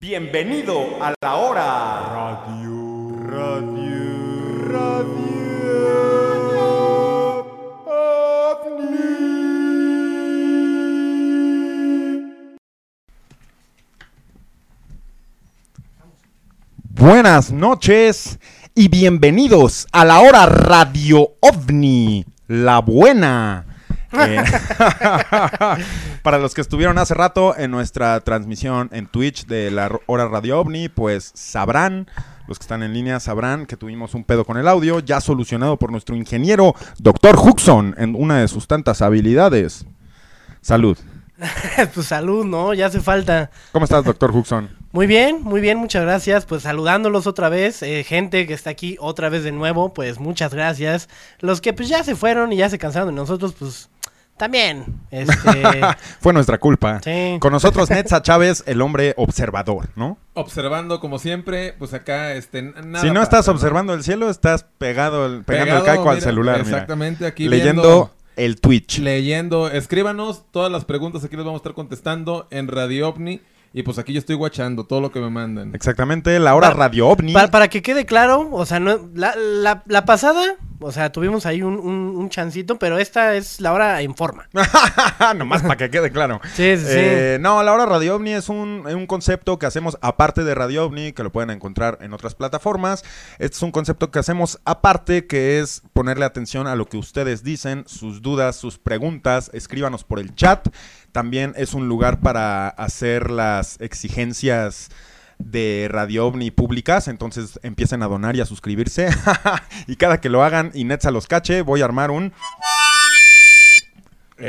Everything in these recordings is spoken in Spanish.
Bienvenido a la hora radio. Radio. Radio. Buenas noches y bienvenidos a la hora radio ovni, la buena. Eh, para los que estuvieron hace rato en nuestra transmisión en Twitch de la hora radio ovni, pues sabrán, los que están en línea sabrán que tuvimos un pedo con el audio, ya solucionado por nuestro ingeniero, doctor Huxon, en una de sus tantas habilidades. Salud. pues salud, ¿no? Ya hace falta. ¿Cómo estás, doctor Huxon? Muy bien, muy bien, muchas gracias. Pues saludándolos otra vez, eh, gente que está aquí otra vez de nuevo, pues muchas gracias. Los que pues ya se fueron y ya se cansaron de nosotros, pues también. Este... Fue nuestra culpa. Sí. Con nosotros Netza Chávez, el hombre observador, ¿no? Observando como siempre, pues acá este nada si no pasa, estás observando el cielo, estás pegado, el- pegando el caico al celular. mira. Exactamente, aquí Leyendo viendo- el Twitch. leyendo, escríbanos todas las preguntas aquí las vamos a estar contestando en Radio OVNI y pues aquí yo estoy guachando todo lo que me mandan. Exactamente, la hora radio ovni. Para, para que quede claro, o sea, no, la, la, la pasada, o sea, tuvimos ahí un, un, un chancito, pero esta es la hora en forma. Nomás para que quede claro. Sí, sí, sí. Eh, no, la hora Radio OVNI es un, un concepto que hacemos aparte de Radio OVNI, que lo pueden encontrar en otras plataformas. Este es un concepto que hacemos aparte, que es ponerle atención a lo que ustedes dicen, sus dudas, sus preguntas. Escríbanos por el chat. También es un lugar para hacer las exigencias de Radio OVNI públicas, entonces empiecen a donar y a suscribirse. y cada que lo hagan y Netza los cache, voy a armar un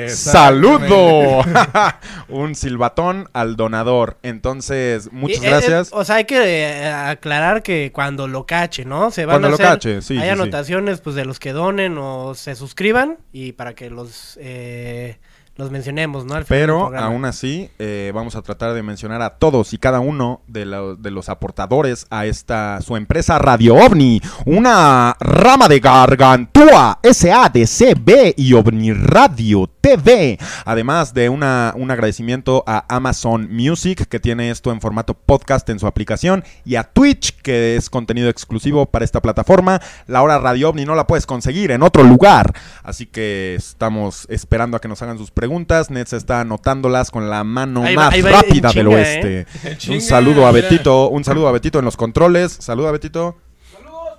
¡Saludo! un silbatón al donador. Entonces, muchas eh, gracias. eh, o sea, hay que eh, aclarar que cuando lo cache, ¿no? Se van Cuando a lo hacer, cache, sí, Hay sí, sí. anotaciones, pues, de los que donen o se suscriban y para que los, eh, los mencionemos, ¿no? Al final del Pero aún así, eh, vamos a tratar de mencionar a todos y cada uno de, lo- de los aportadores a esta su empresa Radio OVNI, una rama de Gargantúa, SADCB y OVNI Radio TV. Además de una, un agradecimiento a Amazon Music, que tiene esto en formato podcast en su aplicación, y a Twitch, que es contenido exclusivo para esta plataforma. La hora Radio OVNI no la puedes conseguir en otro lugar. Así que estamos esperando a que nos hagan sus preguntas. Nets está anotándolas con la mano va- más va rápida del chinga, oeste. En Un saludo a. Betito, un saludo a Betito en los controles. Saludo a Betito.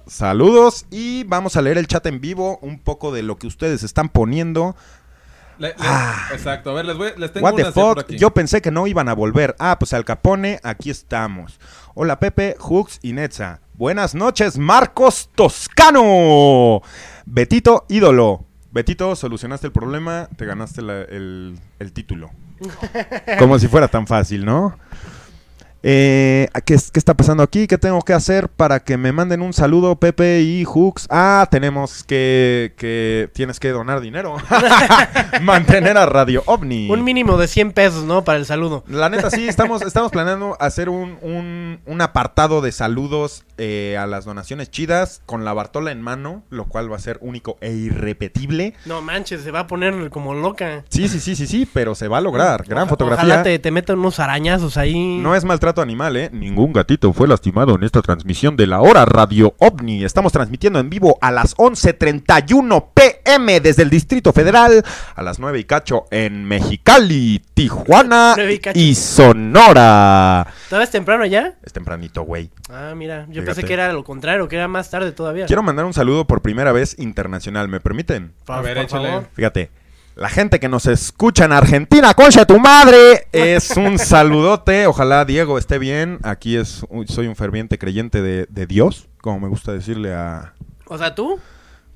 Saludos y vamos a leer el chat en vivo, un poco de lo que ustedes están poniendo. Le- le- Ah. Exacto, a ver, les, voy, les tengo What the por aquí. yo pensé que no iban a volver. Ah, pues al Capone, aquí estamos. Hola Pepe, Hux y Netza. Buenas noches, Marcos Toscano. Betito, ídolo. Betito, solucionaste el problema, te ganaste la- el, el título. Como si fuera tan fácil, ¿no? Eh, ¿qué, es- qué está pasando aquí? ¿Qué tengo que hacer para que me manden un saludo, Pepe y Hux? Ah, tenemos que, que... Tienes que donar dinero. Mantener a Radio OVNI. Un mínimo de 100 pesos, ¿no? Para el saludo. La neta, sí, estamos, estamos planeando hacer un, un- un apartado de saludos eh, a las donaciones chidas con la Bartola en mano, lo cual va a ser único e irrepetible. No manches, se va a poner como loca. Sí, sí, sí, sí, sí, pero se va a lograr. Gran fotografía. Ojalá te, te metan unos arañazos ahí. No es maltrato animal, ¿eh? Ningún gatito fue lastimado en esta transmisión de la hora Radio OVNI. Estamos transmitiendo en vivo a las 11.31 pm desde el Distrito Federal, a las 9 y cacho en Mexicali, Tijuana 9 y y Sonora. ¿Todavía es temprano ya? Es tempranito, güey. Ah, mira, yo Fíjate. pensé que era lo contrario, que era más tarde todavía. Quiero mandar un saludo por primera vez internacional, ¿me permiten? Por- A ver, por échale. favor. Fíjate, la gente que nos escucha en Argentina, concha tu madre, es un saludote. Ojalá Diego esté bien. Aquí es, uy, soy un ferviente creyente de, de Dios, como me gusta decirle a O sea, ¿tú?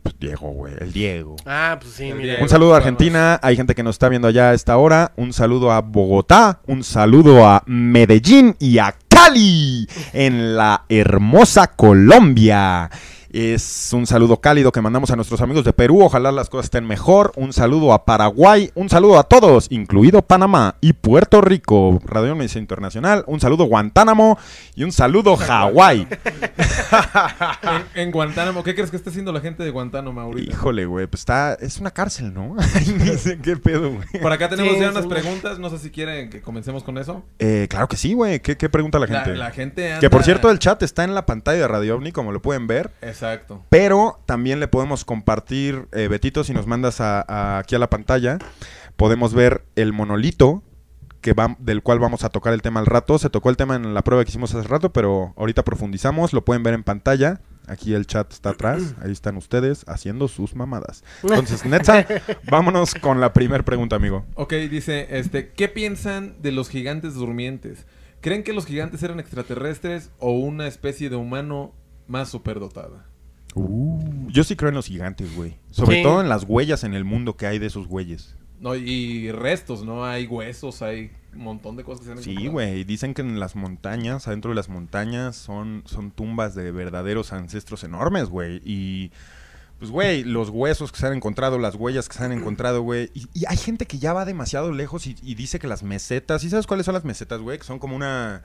pues, Diego, güey, el Diego. Ah, pues sí, mira. Un saludo a Argentina, hay gente que nos está viendo allá a esta hora. Un saludo a Bogotá, un saludo a Medellín y a Cali, en la hermosa Colombia. Es un saludo cálido que mandamos a nuestros amigos de Perú. Ojalá las cosas estén mejor. Un saludo a Paraguay. Un saludo a todos, incluido Panamá y Puerto Rico. Radio Mesa Internacional. Un saludo Guantánamo y un saludo Hawái. en, en Guantánamo, ¿qué crees que está haciendo la gente de Guantánamo ahorita? Híjole, güey. Pues está. Es una cárcel, ¿no? Sé qué pedo, güey. Por acá tenemos Sí, ya unas preguntas. No sé si quieren que comencemos con eso. Eh, claro que sí, güey. ¿Qué, qué pregunta la La, gente? la gente anda... Que por cierto, el chat está en la pantalla de Radio OVNI, como lo pueden ver. Exacto. Pero también le podemos compartir, eh, Betito, si nos mandas a- a- aquí a la pantalla, podemos ver el monolito que va, del cual vamos a tocar el tema al rato. Se tocó el tema en la prueba que hicimos hace rato, pero ahorita profundizamos. Lo pueden ver en pantalla. Aquí el chat está atrás. Ahí están ustedes haciendo sus mamadas. Entonces, Netza, vámonos con la primera pregunta, amigo. Ok, dice, este, ¿qué piensan de los gigantes durmientes? ¿Creen que los gigantes eran extraterrestres o una especie de humano más superdotada? Uh, yo sí creo en los gigantes, güey. Sobre Sí. todo en las huellas en el mundo que hay de esos güeyes. No, y restos, ¿no? Hay huesos, hay un montón de cosas que se han Sí, güey. Dicen que en las montañas, adentro de las montañas, son, son tumbas de verdaderos ancestros enormes, güey. Y, pues, güey, los huesos que se han encontrado, las huellas que se han encontrado, güey. Y, y hay gente que ya va demasiado lejos y, y dice que las mesetas, ¿sí sabes cuáles son las mesetas, güey? Que son como una...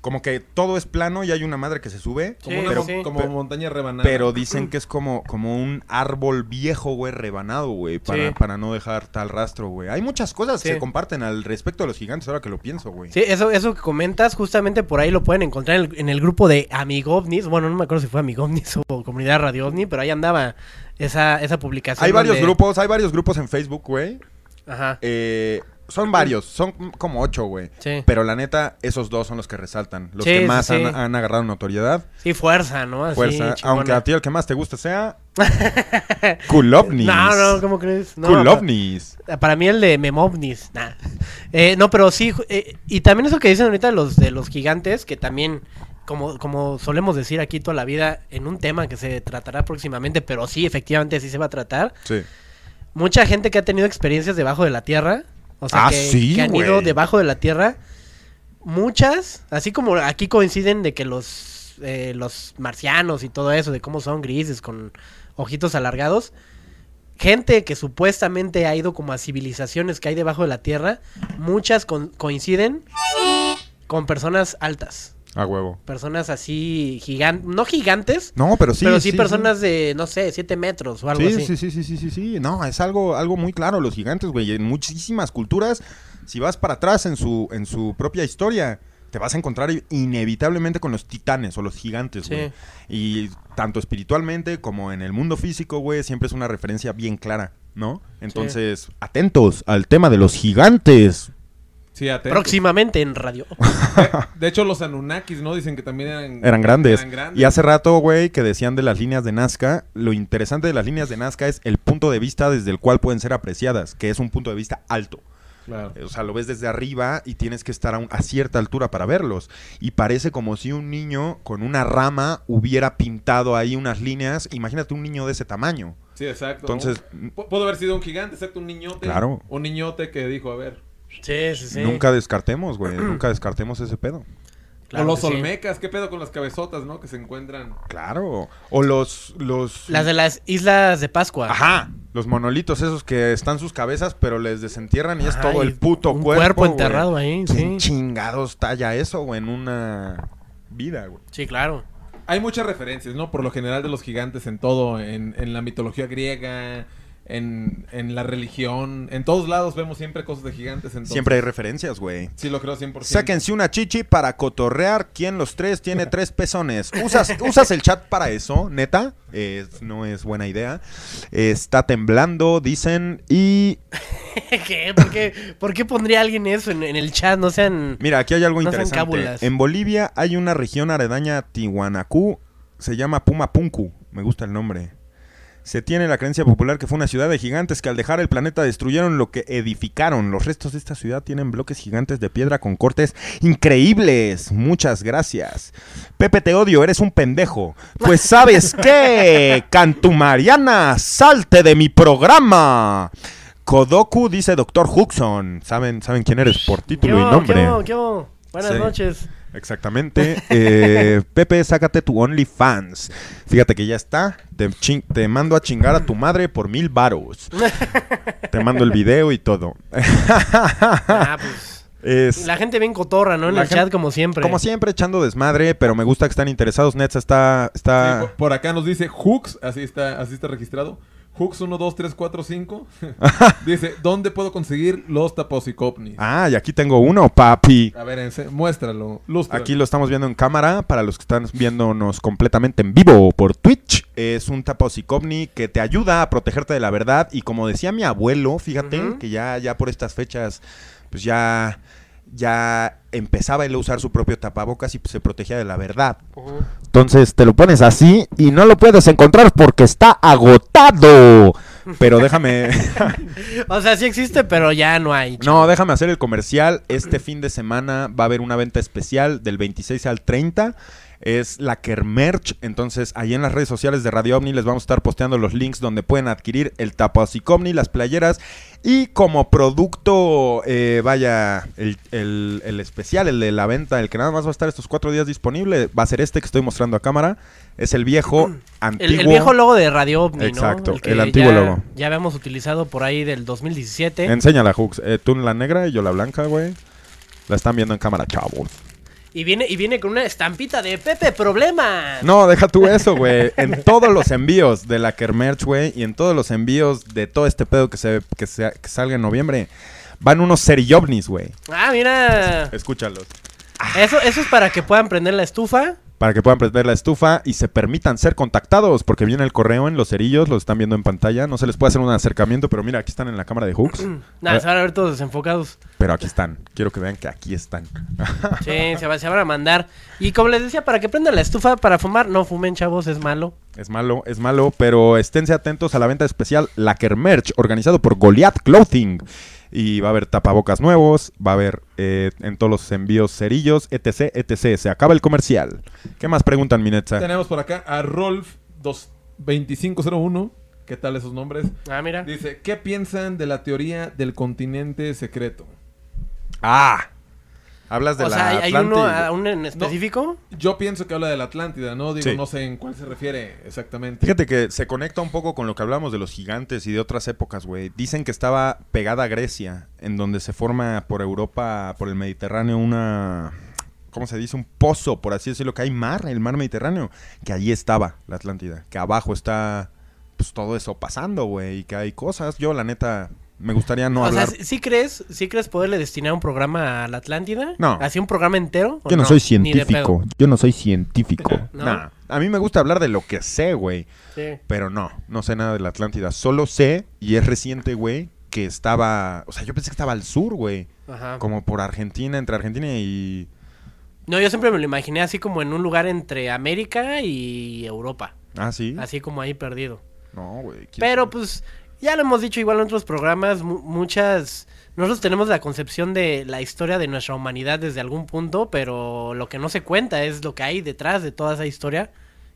Como que todo es plano y hay una madre que se sube. Como, Sí, una pero, mon- sí. como pero- montaña rebanada. pero dicen que es como, como un árbol viejo, güey, rebanado, güey, para, Sí. para no dejar tal rastro, güey. Hay muchas cosas que se comparten al respecto de los gigantes, ahora que lo pienso, güey. Sí, eso, eso que comentas, justamente por ahí lo pueden encontrar en el, en el grupo de Amigovnis. Bueno, no me acuerdo si fue Amigovnis o Comunidad Radio OVNI, pero ahí andaba esa, esa publicación. Hay varios grupos, hay varios grupos en Facebook, güey. Ajá. Eh, son varios, son como ocho, güey. Sí. Pero la neta, esos dos son los que resaltan. Los Sí, que más sí. Han, han agarrado notoriedad. Sí, fuerza, ¿no? Así, Fuerza. chingona. Aunque a ti el que más te gusta sea. Kulovnis. No, no, ¿cómo crees? No, Kulovnis. para, para mí el de Memovnis. nah. Eh, no, pero sí. eh, y también eso que dicen ahorita los de los gigantes, que también. Como, como solemos decir aquí toda la vida, en un tema que se tratará próximamente, pero sí, efectivamente sí se va a tratar. Sí. mucha gente que ha tenido experiencias debajo de la tierra. O sea, Ah, que, sí, que han ido debajo de la tierra. Muchas, así como aquí coinciden de que los, eh, los marcianos y todo eso, de cómo son grises con ojitos alargados. Gente que supuestamente ha ido como a civilizaciones que hay debajo de la tierra, muchas con- coinciden con personas altas. A huevo. Personas así gigantes, no gigantes, No, pero sí. pero sí, personas de, no sé, 7 metros o algo Sí, así. sí, sí, sí, sí, sí, sí. No, es algo, algo muy claro, los gigantes, güey. En muchísimas culturas, si vas para atrás en su, en su propia historia, te vas a encontrar inevitablemente con los titanes o los gigantes, Sí. güey. Y tanto espiritualmente como en el mundo físico, güey, siempre es una referencia bien clara, ¿no? Entonces, atentos al tema de los gigantes. Sí, atentos. Próximamente en radio. De hecho, los Anunnakis, ¿no? Dicen que también eran... Eran grandes. eran grandes. Y hace rato, güey, que decían de las líneas de Nazca, lo interesante de las líneas de Nazca es el punto de vista desde el cual pueden ser apreciadas, que es un punto de vista alto. Claro. O sea, lo ves desde arriba y tienes que estar a, un- a cierta altura para verlos. Y parece como si un niño con una rama hubiera pintado ahí unas líneas. Imagínate un niño de ese tamaño. Sí, exacto. Entonces, Pu- Pudo haber sido un gigante, exacto, un niñote. Claro. Un niñote que dijo, a ver. Sí, sí, sí. nunca descartemos, güey. nunca descartemos ese pedo. Claro o los sí. olmecas, ¿qué pedo con las cabezotas, no? Que se encuentran. Claro. O los... los Las de las Islas de Pascua. Ajá. Los monolitos esos que están sus cabezas, pero les desentierran y es todo y el puto un cuerpo. cuerpo güey. enterrado ahí, ¿Quién sí. chingados talla eso, güey, en una vida, güey? Sí, claro. Hay muchas referencias, ¿no? Por lo general de los gigantes en todo, en, en la mitología griega, en, en la religión, en todos lados vemos siempre cosas de gigantes. Entonces, Siempre hay referencias, güey. Sí, lo creo 100%. Sáquense una chichi para cotorrear. ¿Quién los tres tiene tres pezones? ¿Usas, ¿usas el chat para eso, neta? Es- no es buena idea. Está temblando, dicen. Y ¿Qué? ¿Por qué, por qué pondría alguien eso en, en el chat? No sean... mira, aquí hay algo No interesante. cábulas. En Bolivia hay una región aledaña a Tihuanacú. Se llama Pumapunku. Me gusta el nombre. Se tiene la creencia popular que fue una ciudad de gigantes que al dejar el planeta destruyeron lo que edificaron. Los restos de esta ciudad tienen bloques gigantes de piedra con cortes increíbles. Muchas gracias. Pepe, te odio, eres un pendejo. Pues sabes qué, Cantumariana, salte de mi programa. Kodoku dice Doctor Huxon. ¿Saben, ¿Saben quién eres por ¿Qué título y nombre? ¿Qué hubo? ¿Qué hubo? Buenas Sí. noches. Exactamente. Eh, Pepe, sácate tu OnlyFans. Fíjate que ya está. Te, mando a chingar a tu madre por mil varos. te mando el video y todo. Ah, pues. Es- La gente bien cotorra, ¿no? En La el gente- chat, como siempre. como siempre, echando desmadre, pero me gusta que están interesados. Netza está... Está... por, por acá nos dice Hooks, así está, así está registrado. Hooks 1, 2, 3, 4, 5. dice, ¿dónde puedo conseguir los taposicopnis? Ah, y aquí tengo uno, papi. A ver, muéstralo. Lústralo. Aquí lo estamos viendo en cámara. Para los que están viéndonos completamente en vivo por Twitch, es un taposicovni que te ayuda a protegerte de la verdad. Y como decía mi abuelo, fíjate que ya, ya por estas fechas, pues ya, ya empezaba él a usar su propio tapabocas y se protegía de la verdad. Entonces te lo pones así y no lo puedes encontrar porque está agotado. Pero déjame. O sea, sí existe, pero ya no hay. No, déjame hacer el comercial. Este fin de semana va a haber una venta especial del 26 al 30. Es la Kermerch. Entonces, ahí en las redes sociales de Radio OVNI les vamos a estar posteando los links donde pueden adquirir el tapacicomni, las playeras. Y como producto, eh, vaya, el, el- el especial, el de la venta, el que nada más va a estar estos cuatro días disponible, va a ser este que estoy mostrando a cámara. Es el viejo, antiguo. El, el viejo logo de Radio OVNI, ¿no? Exacto, que el antiguo ya- logo. Ya habíamos utilizado por ahí del 2017. Enséñala, Hooks. Eh, tú la negra y yo la blanca, güey. La están viendo en cámara, chavos. Y viene, y viene con una estampita de Pepe Problema. No, deja tú eso, güey. En todos los envíos de la Kermerch, güey, y en todos los envíos de todo este pedo que se que, se- que salga en noviembre, van unos seriyovnis, güey. Ah, mira. Escúchalos. Eso, eso es para que puedan prender la estufa. Para que puedan prender la estufa y se permitan ser contactados, porque viene el correo en los cerillos, los están viendo en pantalla. No se les puede hacer un acercamiento, pero mira, aquí están en la cámara de Hooks. Nada, A se van a ver todos desenfocados. Pero aquí están. Quiero que vean que aquí están. Sí, se, va- se van a mandar. Y como les decía, para que prendan la estufa para fumar, no fumen, chavos, es malo. Es malo, es malo, pero esténse atentos a la venta especial Laker Merch, organizado por Goliath Clothing. Y va a haber tapabocas nuevos, va a haber eh, en todos los envíos cerillos, etc, etc. Se acaba el comercial. ¿Qué más preguntan, Minetza? Tenemos por acá a Rolf 2501. ¿Qué tal esos nombres? Ah, mira. Dice, ¿qué piensan de la teoría del continente secreto? Ah, hablas de O la sea, ¿hay, uno, Atlántida. a- un en específico? Yo pienso que habla de la Atlántida, ¿no? Digo, Sí. no sé en cuál se refiere exactamente. Fíjate que se conecta un poco con lo que hablamos de los gigantes y de otras épocas, güey. Dicen que estaba pegada a Grecia, en donde se forma por Europa, por el Mediterráneo, una... ¿Cómo se dice? Un pozo, por así decirlo, que hay mar, el mar Mediterráneo. Que allí estaba la Atlántida. Que abajo está, pues, todo eso pasando, güey. Y que hay cosas. Yo, la neta, me gustaría no o hablar... sea, ¿sí, crees, ¿sí crees poderle destinar un programa a la Atlántida? No. ¿Así un programa entero? ¿O Yo no, soy científico. Yo no soy científico. ¿No? Nah. A mí me gusta hablar de lo que sé, güey. Sí. Pero no, no sé nada de la Atlántida. Solo sé, y es reciente, güey, que estaba... O sea, yo pensé que estaba al sur, güey. Ajá. Como por Argentina, entre Argentina y... No, yo siempre me lo imaginé así como en un lugar entre América y Europa. Ah, sí. Así como ahí perdido. No, güey. Pero sabe. pues ya lo hemos dicho igual en otros programas, mu- muchas... Nosotros tenemos la concepción de la historia de nuestra humanidad desde algún punto, pero lo que no se cuenta es lo que hay detrás de toda esa historia,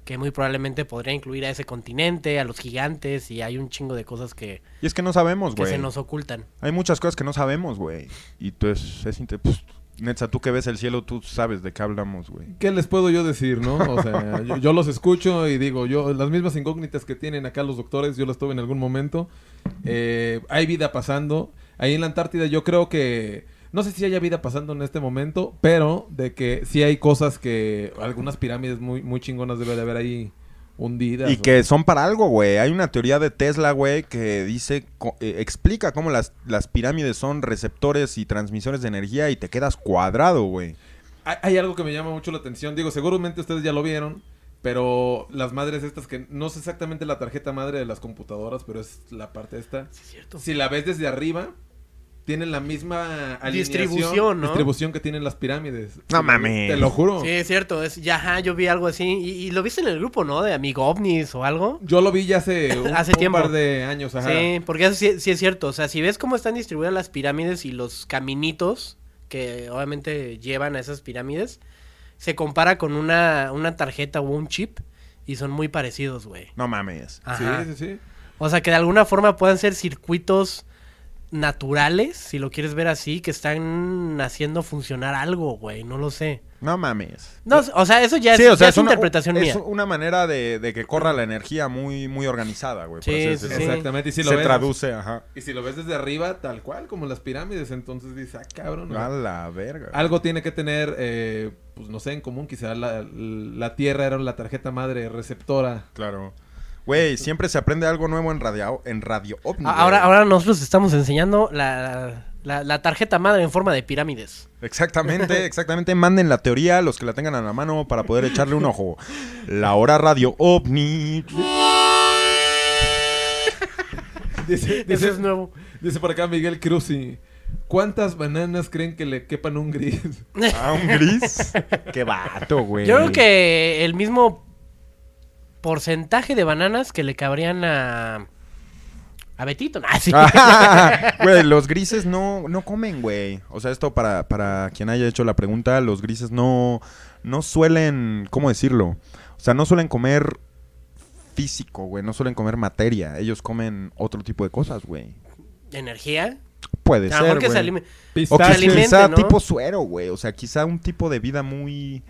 que muy probablemente podría incluir a ese continente, a los gigantes, y hay un chingo de cosas que, Y es que no sabemos, que güey. se nos ocultan. Hay muchas cosas que no sabemos, güey. Y tú es... es pues, Netza, tú que ves el cielo, tú sabes de qué hablamos, güey. ¿Qué les puedo yo decir, no? O sea, yo, yo los escucho y digo, yo las mismas incógnitas que tienen acá los doctores, yo las tuve en algún momento. Eh, hay vida pasando. Ahí en la Antártida yo creo que... No sé si haya vida pasando en este momento, pero de que sí hay cosas que... Algunas pirámides muy, muy chingonas debe de haber ahí hundidas. Y o- que son para algo, güey. Hay una teoría de Tesla, güey, que dice, co- eh, explica cómo las, las pirámides son receptores y transmisores de energía y te quedas cuadrado, güey. Hay, hay algo que me llama mucho la atención. Digo, seguramente ustedes ya lo vieron. Pero las madres estas que no sé exactamente la tarjeta madre de las computadoras, pero es la parte esta. Sí, es cierto. Si la ves desde arriba, tienen la misma alineación, Distribución, ¿no? distribución que tienen las pirámides. No mames. Te lo juro. Sí, es cierto. Es, ya, ajá, yo vi algo así. Y, y lo viste en el grupo, ¿no? De Amigo OVNIs o algo. Yo lo vi ya hace un, Hace un tiempo. par de años. Ajá. Sí, porque eso sí, sí es cierto. O sea, si ves cómo están distribuidas las pirámides y los caminitos que obviamente llevan a esas pirámides, se compara con una, una tarjeta o un chip y son muy parecidos, güey. No mames. Ajá. Sí, sí, sí. O sea, que de alguna forma puedan ser circuitos naturales, si lo quieres ver así, que están haciendo funcionar algo, güey. No lo sé. No mames. No, o sea, eso ya es, Sí, o sea, ya es es una, interpretación es mía. una manera de, de que corra la energía muy, muy organizada, güey. Sí, sí. Exactamente. Y si lo Se ves, traduce, ajá. Y si lo ves desde arriba, tal cual, como las pirámides, entonces dices, ah, cabrón. A la verga. Algo tiene que tener, eh, pues no sé, en común. Quizá la, la Tierra era la tarjeta madre receptora. Claro. Güey, siempre se aprende algo nuevo en Radio, en radio OVNI. A- güey. Ahora, ahora nosotros estamos enseñando la, la- la tarjeta madre en forma de pirámides. Exactamente, exactamente. Manden la teoría los que la tengan a la mano para poder echarle un ojo. La hora radio OVNI. Dice, Eso dice, es nuevo. dice por acá Miguel Cruz y ¿Cuántas bananas creen que le quepan a un gris? ¿A un gris? Qué vato, güey. Yo creo que el mismo porcentaje de bananas que le cabrían a. A Betito. Nah, sí. Ah, Güey, los grises no, no comen, güey. O sea, esto para, para quien haya hecho la pregunta, los grises no, no suelen, ¿cómo decirlo? O sea, no suelen comer físico, güey. No suelen comer materia. Ellos comen otro tipo de cosas, güey. Energía. Puede A lo mejor ser, que se güey. alime- O que se alimente, quizá ¿no? tipo suero, güey. O sea, quizá un tipo de vida muy...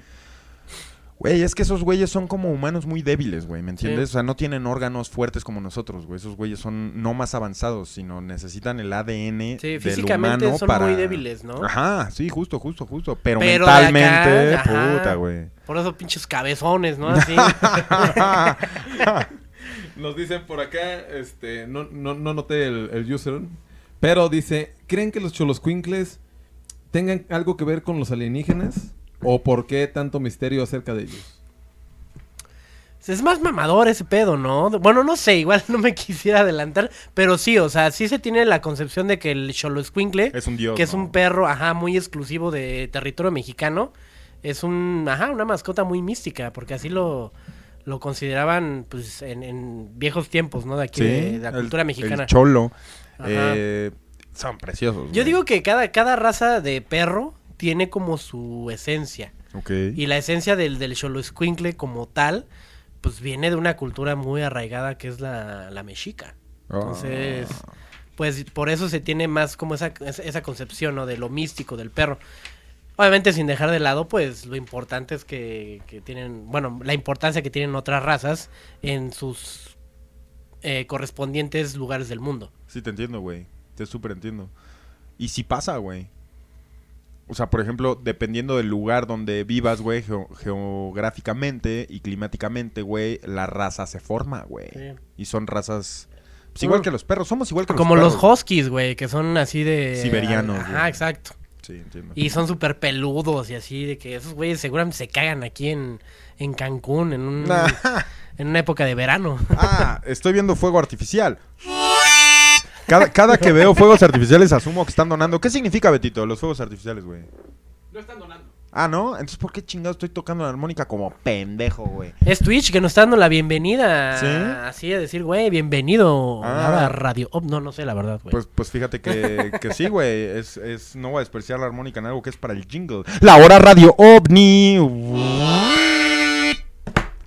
Güey, es que esos güeyes son como humanos muy débiles, güey, ¿me entiendes? Sí. O sea, no tienen órganos fuertes como nosotros, güey. Esos güeyes son no más avanzados, sino necesitan el ADN Sí, del físicamente humano son para... muy débiles, ¿no? Ajá, sí, justo, justo, justo. Pero, Pero de acá, mentalmente, puta, güey. Por eso pinches cabezones, ¿no? Así. Nos dicen por acá, este, no, no, no noté el, el user, pero dice, ¿creen que los choloscuincles tengan algo que ver con los alienígenas? ¿O por qué tanto misterio acerca de ellos? Es más mamador ese pedo, ¿no? Bueno, no sé, igual no me quisiera adelantar, pero sí, o sea, sí se tiene la concepción de que el Xoloescuincle, Es un dios, que es ¿no? un perro, ajá, muy exclusivo de territorio mexicano, es un, ajá, una mascota muy mística, porque así lo, lo consideraban, pues, en, en viejos tiempos, ¿no? De aquí, Sí, de, la el- cultura mexicana. El cholo. Ajá. eh, son preciosos. Yo güey. digo que cada, cada raza de perro tiene como su esencia. Ok. Y la esencia del, del Xoloescuincle como tal, pues viene de una cultura muy arraigada que es la, la mexica. Entonces, Ah. pues por eso se tiene más como esa, esa esa concepción, ¿no? De lo místico del perro. Obviamente sin dejar de lado, pues lo importante es que, que tienen, bueno, la importancia que tienen otras razas en sus eh, correspondientes lugares del mundo. Sí, te entiendo, güey. Te súper entiendo. Y si pasa, güey. O sea, por ejemplo, dependiendo del lugar donde vivas, güey, geo- geográficamente y climáticamente, güey, la raza se forma, güey. Sí. Y son razas... pues, igual Mm. que los perros, somos igual que Como los los perros. huskies, güey, que son así de... Siberianos, Ajá, güey. exacto. Sí, entiendo. Y son súper peludos y así, de que esos güeyes seguramente se cagan aquí en, en Cancún, en, un, en una época de verano. ah, estoy viendo fuego artificial. Cada, cada que veo fuegos artificiales asumo que están donando. ¿Qué significa, Betito, los fuegos artificiales, güey? No están donando. Ah, ¿no? Entonces, ¿por qué chingado estoy tocando la armónica como pendejo, güey? Es Twitch que nos está dando la bienvenida. ¿Sí? Así a decir, güey, bienvenido Ah. a Radio. Oh, no, no sé la verdad, güey. Pues, pues fíjate que, que sí, güey. Es, es, no voy a despreciar la armónica en algo que es para el jingle. La hora radio ovni.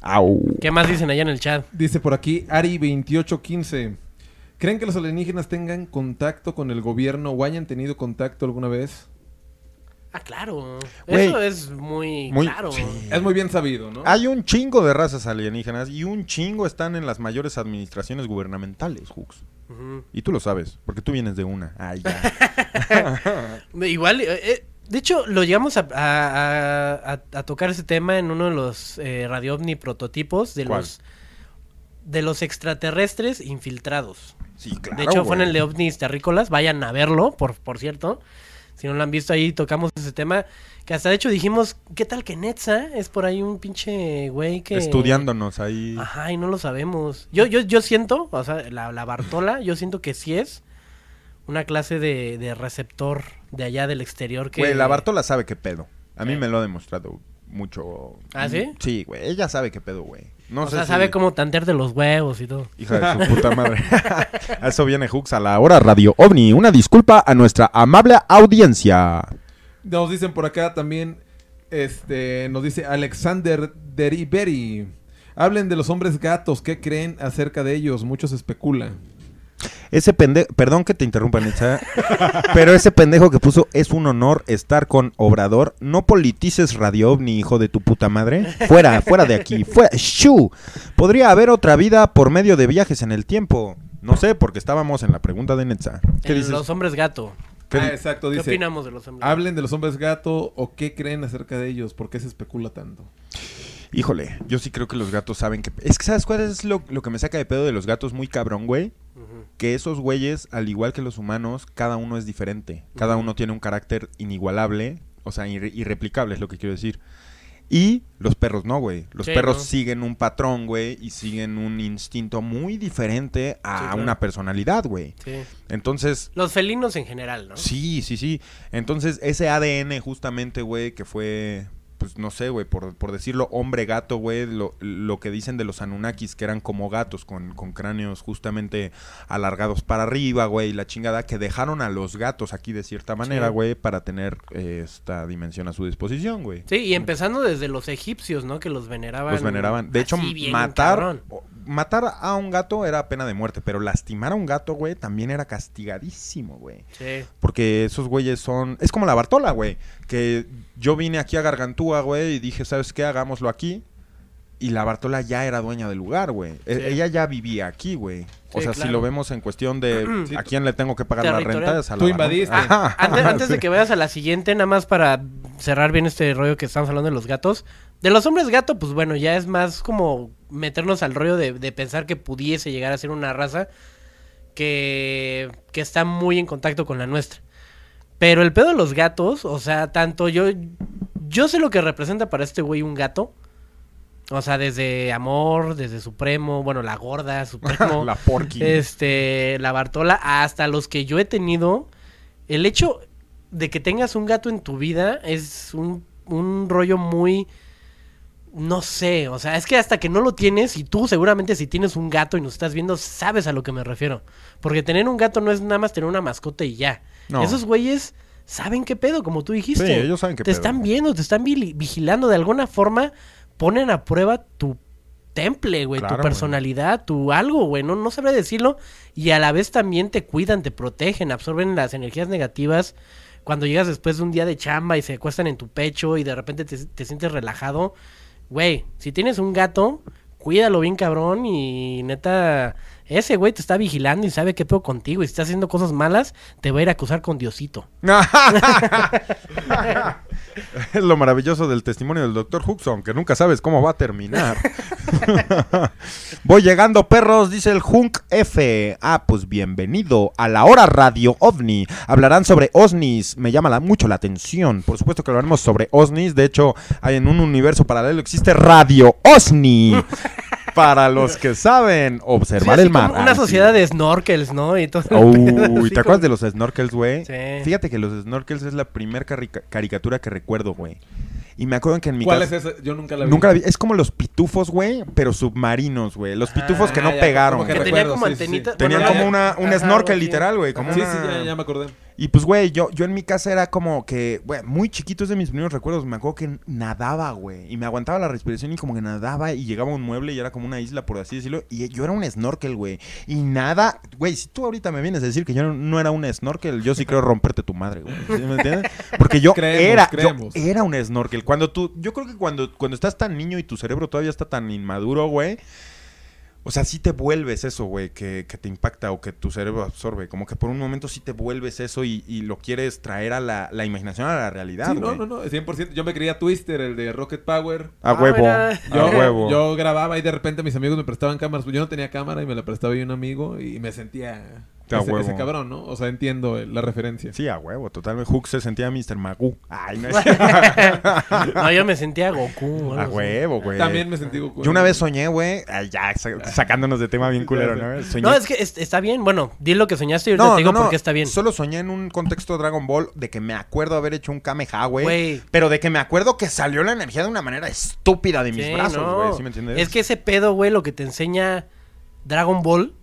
Au. ¿Qué más dicen allá en el chat? Dice por aquí Ari2815. ¿Creen que los alienígenas tengan contacto con el gobierno o hayan tenido contacto alguna vez? Ah, claro. Eso es muy, Muy- claro. sí. Es muy bien sabido, ¿no? Hay un chingo de razas alienígenas y un chingo están en las mayores administraciones gubernamentales, Hooks. Ujú. Y tú lo sabes, porque tú vienes de una. Ay, ya. Igual, eh, eh, de hecho, lo llegamos a, a- a- a tocar ese tema en uno de los eh, Radio OVNI prototipos de ¿Cuál? los de los extraterrestres infiltrados. Sí, claro. de hecho, fue en el de OVNIs terrícolas. Vayan a verlo, por, por cierto. Si no lo han visto ahí, tocamos ese tema. Que hasta de hecho dijimos, ¿qué tal que Netza es por ahí un pinche güey que... Estudiándonos ahí. Ajá, y no lo sabemos. Yo, yo, yo siento, o sea, la, la Bartola, yo siento que sí es una clase de, de receptor de allá del exterior que... Güey, la Bartola sabe qué pedo. A mí Sí. me lo ha demostrado mucho. ¿Ah, sí? Sí, güey. Ella sabe qué pedo, güey. No o sé sea, si- sabe cómo tantear de los huevos y todo. Hija de su puta madre. a eso viene Hooks a la hora Radio OVNI. Una disculpa a nuestra amable audiencia. Nos dicen por acá también, este, nos dice Alexander Deriberi. Hablen de los hombres gatos, ¿qué creen acerca de ellos? Muchos especulan. Ese pendejo, perdón que te interrumpa, Netza, pero ese pendejo que puso es un honor estar con Obrador. No politices Radio OVNI, hijo de tu puta madre. Fuera, fuera de aquí, fuera. Shu. Podría haber otra vida por medio de viajes en el tiempo. No sé, porque estábamos en la pregunta de Netza. ¿Qué En dices? Los hombres gato. ¿Qué Ah, exacto, ¿Qué opinamos de los hombres Hablen de los hombres gato o qué creen acerca de ellos, por qué se especula tanto. Híjole, yo sí creo que los gatos saben que... Es que, ¿sabes cuál es lo, lo que me saca de pedo de los gatos muy cabrón, güey? Que esos güeyes, al igual que los humanos, cada uno es diferente. Cada uno tiene un carácter inigualable, o sea, irre- irreplicable es lo que quiero decir. Y los perros no, güey. Los Sí, perros no. siguen un patrón, güey, y siguen un instinto muy diferente a Sí, claro. una personalidad, güey. Sí. Entonces, Los felinos en general, ¿no? sí, sí, sí. Entonces, ese ADN justamente, güey, que fue, pues no sé, güey, por, por decirlo, hombre gato, güey, lo, lo que dicen de los Anunnakis, que eran como gatos con, con cráneos justamente alargados para arriba, güey, la chingada, que dejaron a los gatos aquí de cierta manera, Sí. güey, para tener eh, esta dimensión a su disposición, güey. Sí, y empezando desde los egipcios, ¿no? Que los veneraban. Los veneraban. De hecho, matar, cabrón. Matar a un gato era pena de muerte, pero lastimar a un gato, güey, también era castigadísimo, güey. Sí. Porque esos güeyes son. Es como la Bartola, güey. Que yo vine aquí a Gargantúa, güey, y dije, ¿sabes qué? Hagámoslo aquí. Y la Bartola ya era dueña del lugar, güey. E- Sí. Ella ya vivía aquí, güey. O Sí, sea, si lo vemos en cuestión de Sí, a quién le tengo que pagar la renta, es a la Tú invadiste. Ajá. Antes, antes de que vayas a la siguiente, nada más para cerrar bien este rollo que estamos hablando de los gatos. De los hombres gato, pues bueno, ya es más como meternos al rollo de, de pensar que pudiese llegar a ser una raza que, que está muy en contacto con la nuestra. Pero el pedo de los gatos, o sea, tanto yo... Yo sé lo que representa para este güey un gato. O sea, desde Amor, desde Supremo, bueno, la gorda, Supremo. la porky. Este, la Bartola, hasta los que yo he tenido, el hecho de que tengas un gato en tu vida es un, un rollo muy, no sé, o sea, es que hasta que no lo tienes, y tú seguramente si tienes un gato y nos estás viendo, sabes a lo que me refiero. Porque tener un gato no es nada más tener una mascota y ya. No. Esos güeyes saben qué pedo, como tú dijiste. Sí, ellos saben qué Te pedo. están viendo, te están vigilando, de alguna forma ponen a prueba tu temple, güey, Claro, tu güey. personalidad, tu algo, güey, no, no sabré decirlo. Y a la vez también te cuidan, te protegen, absorben las energías negativas. Cuando llegas después de un día de chamba y se acuestan en tu pecho y de repente te, te sientes relajado, güey, si tienes un gato, cuídalo bien cabrón y neta, ese güey te está vigilando y sabe qué pedo contigo y si está haciendo cosas malas, te va a ir a acusar con Diosito. es lo maravilloso del testimonio del doctor Huxon, que nunca sabes cómo va a terminar. Voy llegando, perros, dice el Hunk F. Ah, pues bienvenido a la hora Radio OVNI. Hablarán sobre OSNIs. Me llama la- mucho la atención. Por supuesto que hablaremos sobre OSNIs. De hecho, hay en un universo paralelo existe Radio OSNI. Para los que saben observar Sí, el mar. como Una Ah, sí. sociedad de snorkels, ¿no? Y todo. Uy, ¿te acuerdas como- de los snorkels, güey? Sí. Fíjate que los snorkels es la primera caricatura que recuerdo, güey. Y me acuerdo que en mi ¿Cuál es casa... esa? Yo nunca la vi. Nunca la vi. Es como los pitufos, güey, pero submarinos, güey. Los pitufos que Ah, no ya, pegaron. que Que güey. tenía recuerdo, como sí, sí, sí. antenitas. Tenían bueno, como una, un ajá, snorkel literal, güey. Como Sí, una... sí, ya, ya me acordé. Y pues, güey, yo, yo en mi casa era como que, güey, muy chiquito es de mis primeros recuerdos. Me acuerdo que nadaba, güey. Y me aguantaba la respiración y como que nadaba y llegaba a un mueble y era como una isla, por así decirlo. Y yo era un snorkel, güey. Y nada, güey, si tú ahorita me vienes a decir que yo no, era un snorkel, yo sí creo romperte tu madre, güey. ¿Sí ¿Me entiendes? Porque yo Creemos, era, yo era un snorkel. Cuando tú, yo creo que cuando, cuando estás tan niño y tu cerebro todavía está tan inmaduro, güey. O sea, sí te vuelves eso, güey, que, que te impacta o que tu cerebro absorbe. Como que por un momento sí te vuelves eso y, y lo quieres traer a la, la imaginación, a la realidad, Sí, no, güey. no, no, 100%. Yo me creía Twister, el de Rocket Power. A Ah, huevo, mira. a Yo, huevo. yo grababa y de repente mis amigos me prestaban cámaras. Yo no tenía cámara y me la prestaba yo un amigo y me sentía A ese, huevo. ese cabrón, ¿no? O sea, entiendo la referencia. Sí, a huevo, totalmente. Hook se sentía Mr. Magoo. Ay, no es No, yo me sentía Goku. A huevo, güey. También me sentí Goku. Yo una vez soñé, güey. Ya, sa- sacándonos de tema bien culero, ¿no? Soñé- No, es que es- está bien. Bueno, di lo que soñaste y ahorita No, te digo no, no. por qué está bien. Solo soñé en un contexto Dragon Ball de que me acuerdo haber hecho un Kameha, güey. Güey. Pero de que me acuerdo que salió la energía de una manera estúpida de mis Sí, brazos, no. güey. ¿Sí me entiendes? Es que ese pedo, güey, lo que te enseña Dragon Ball.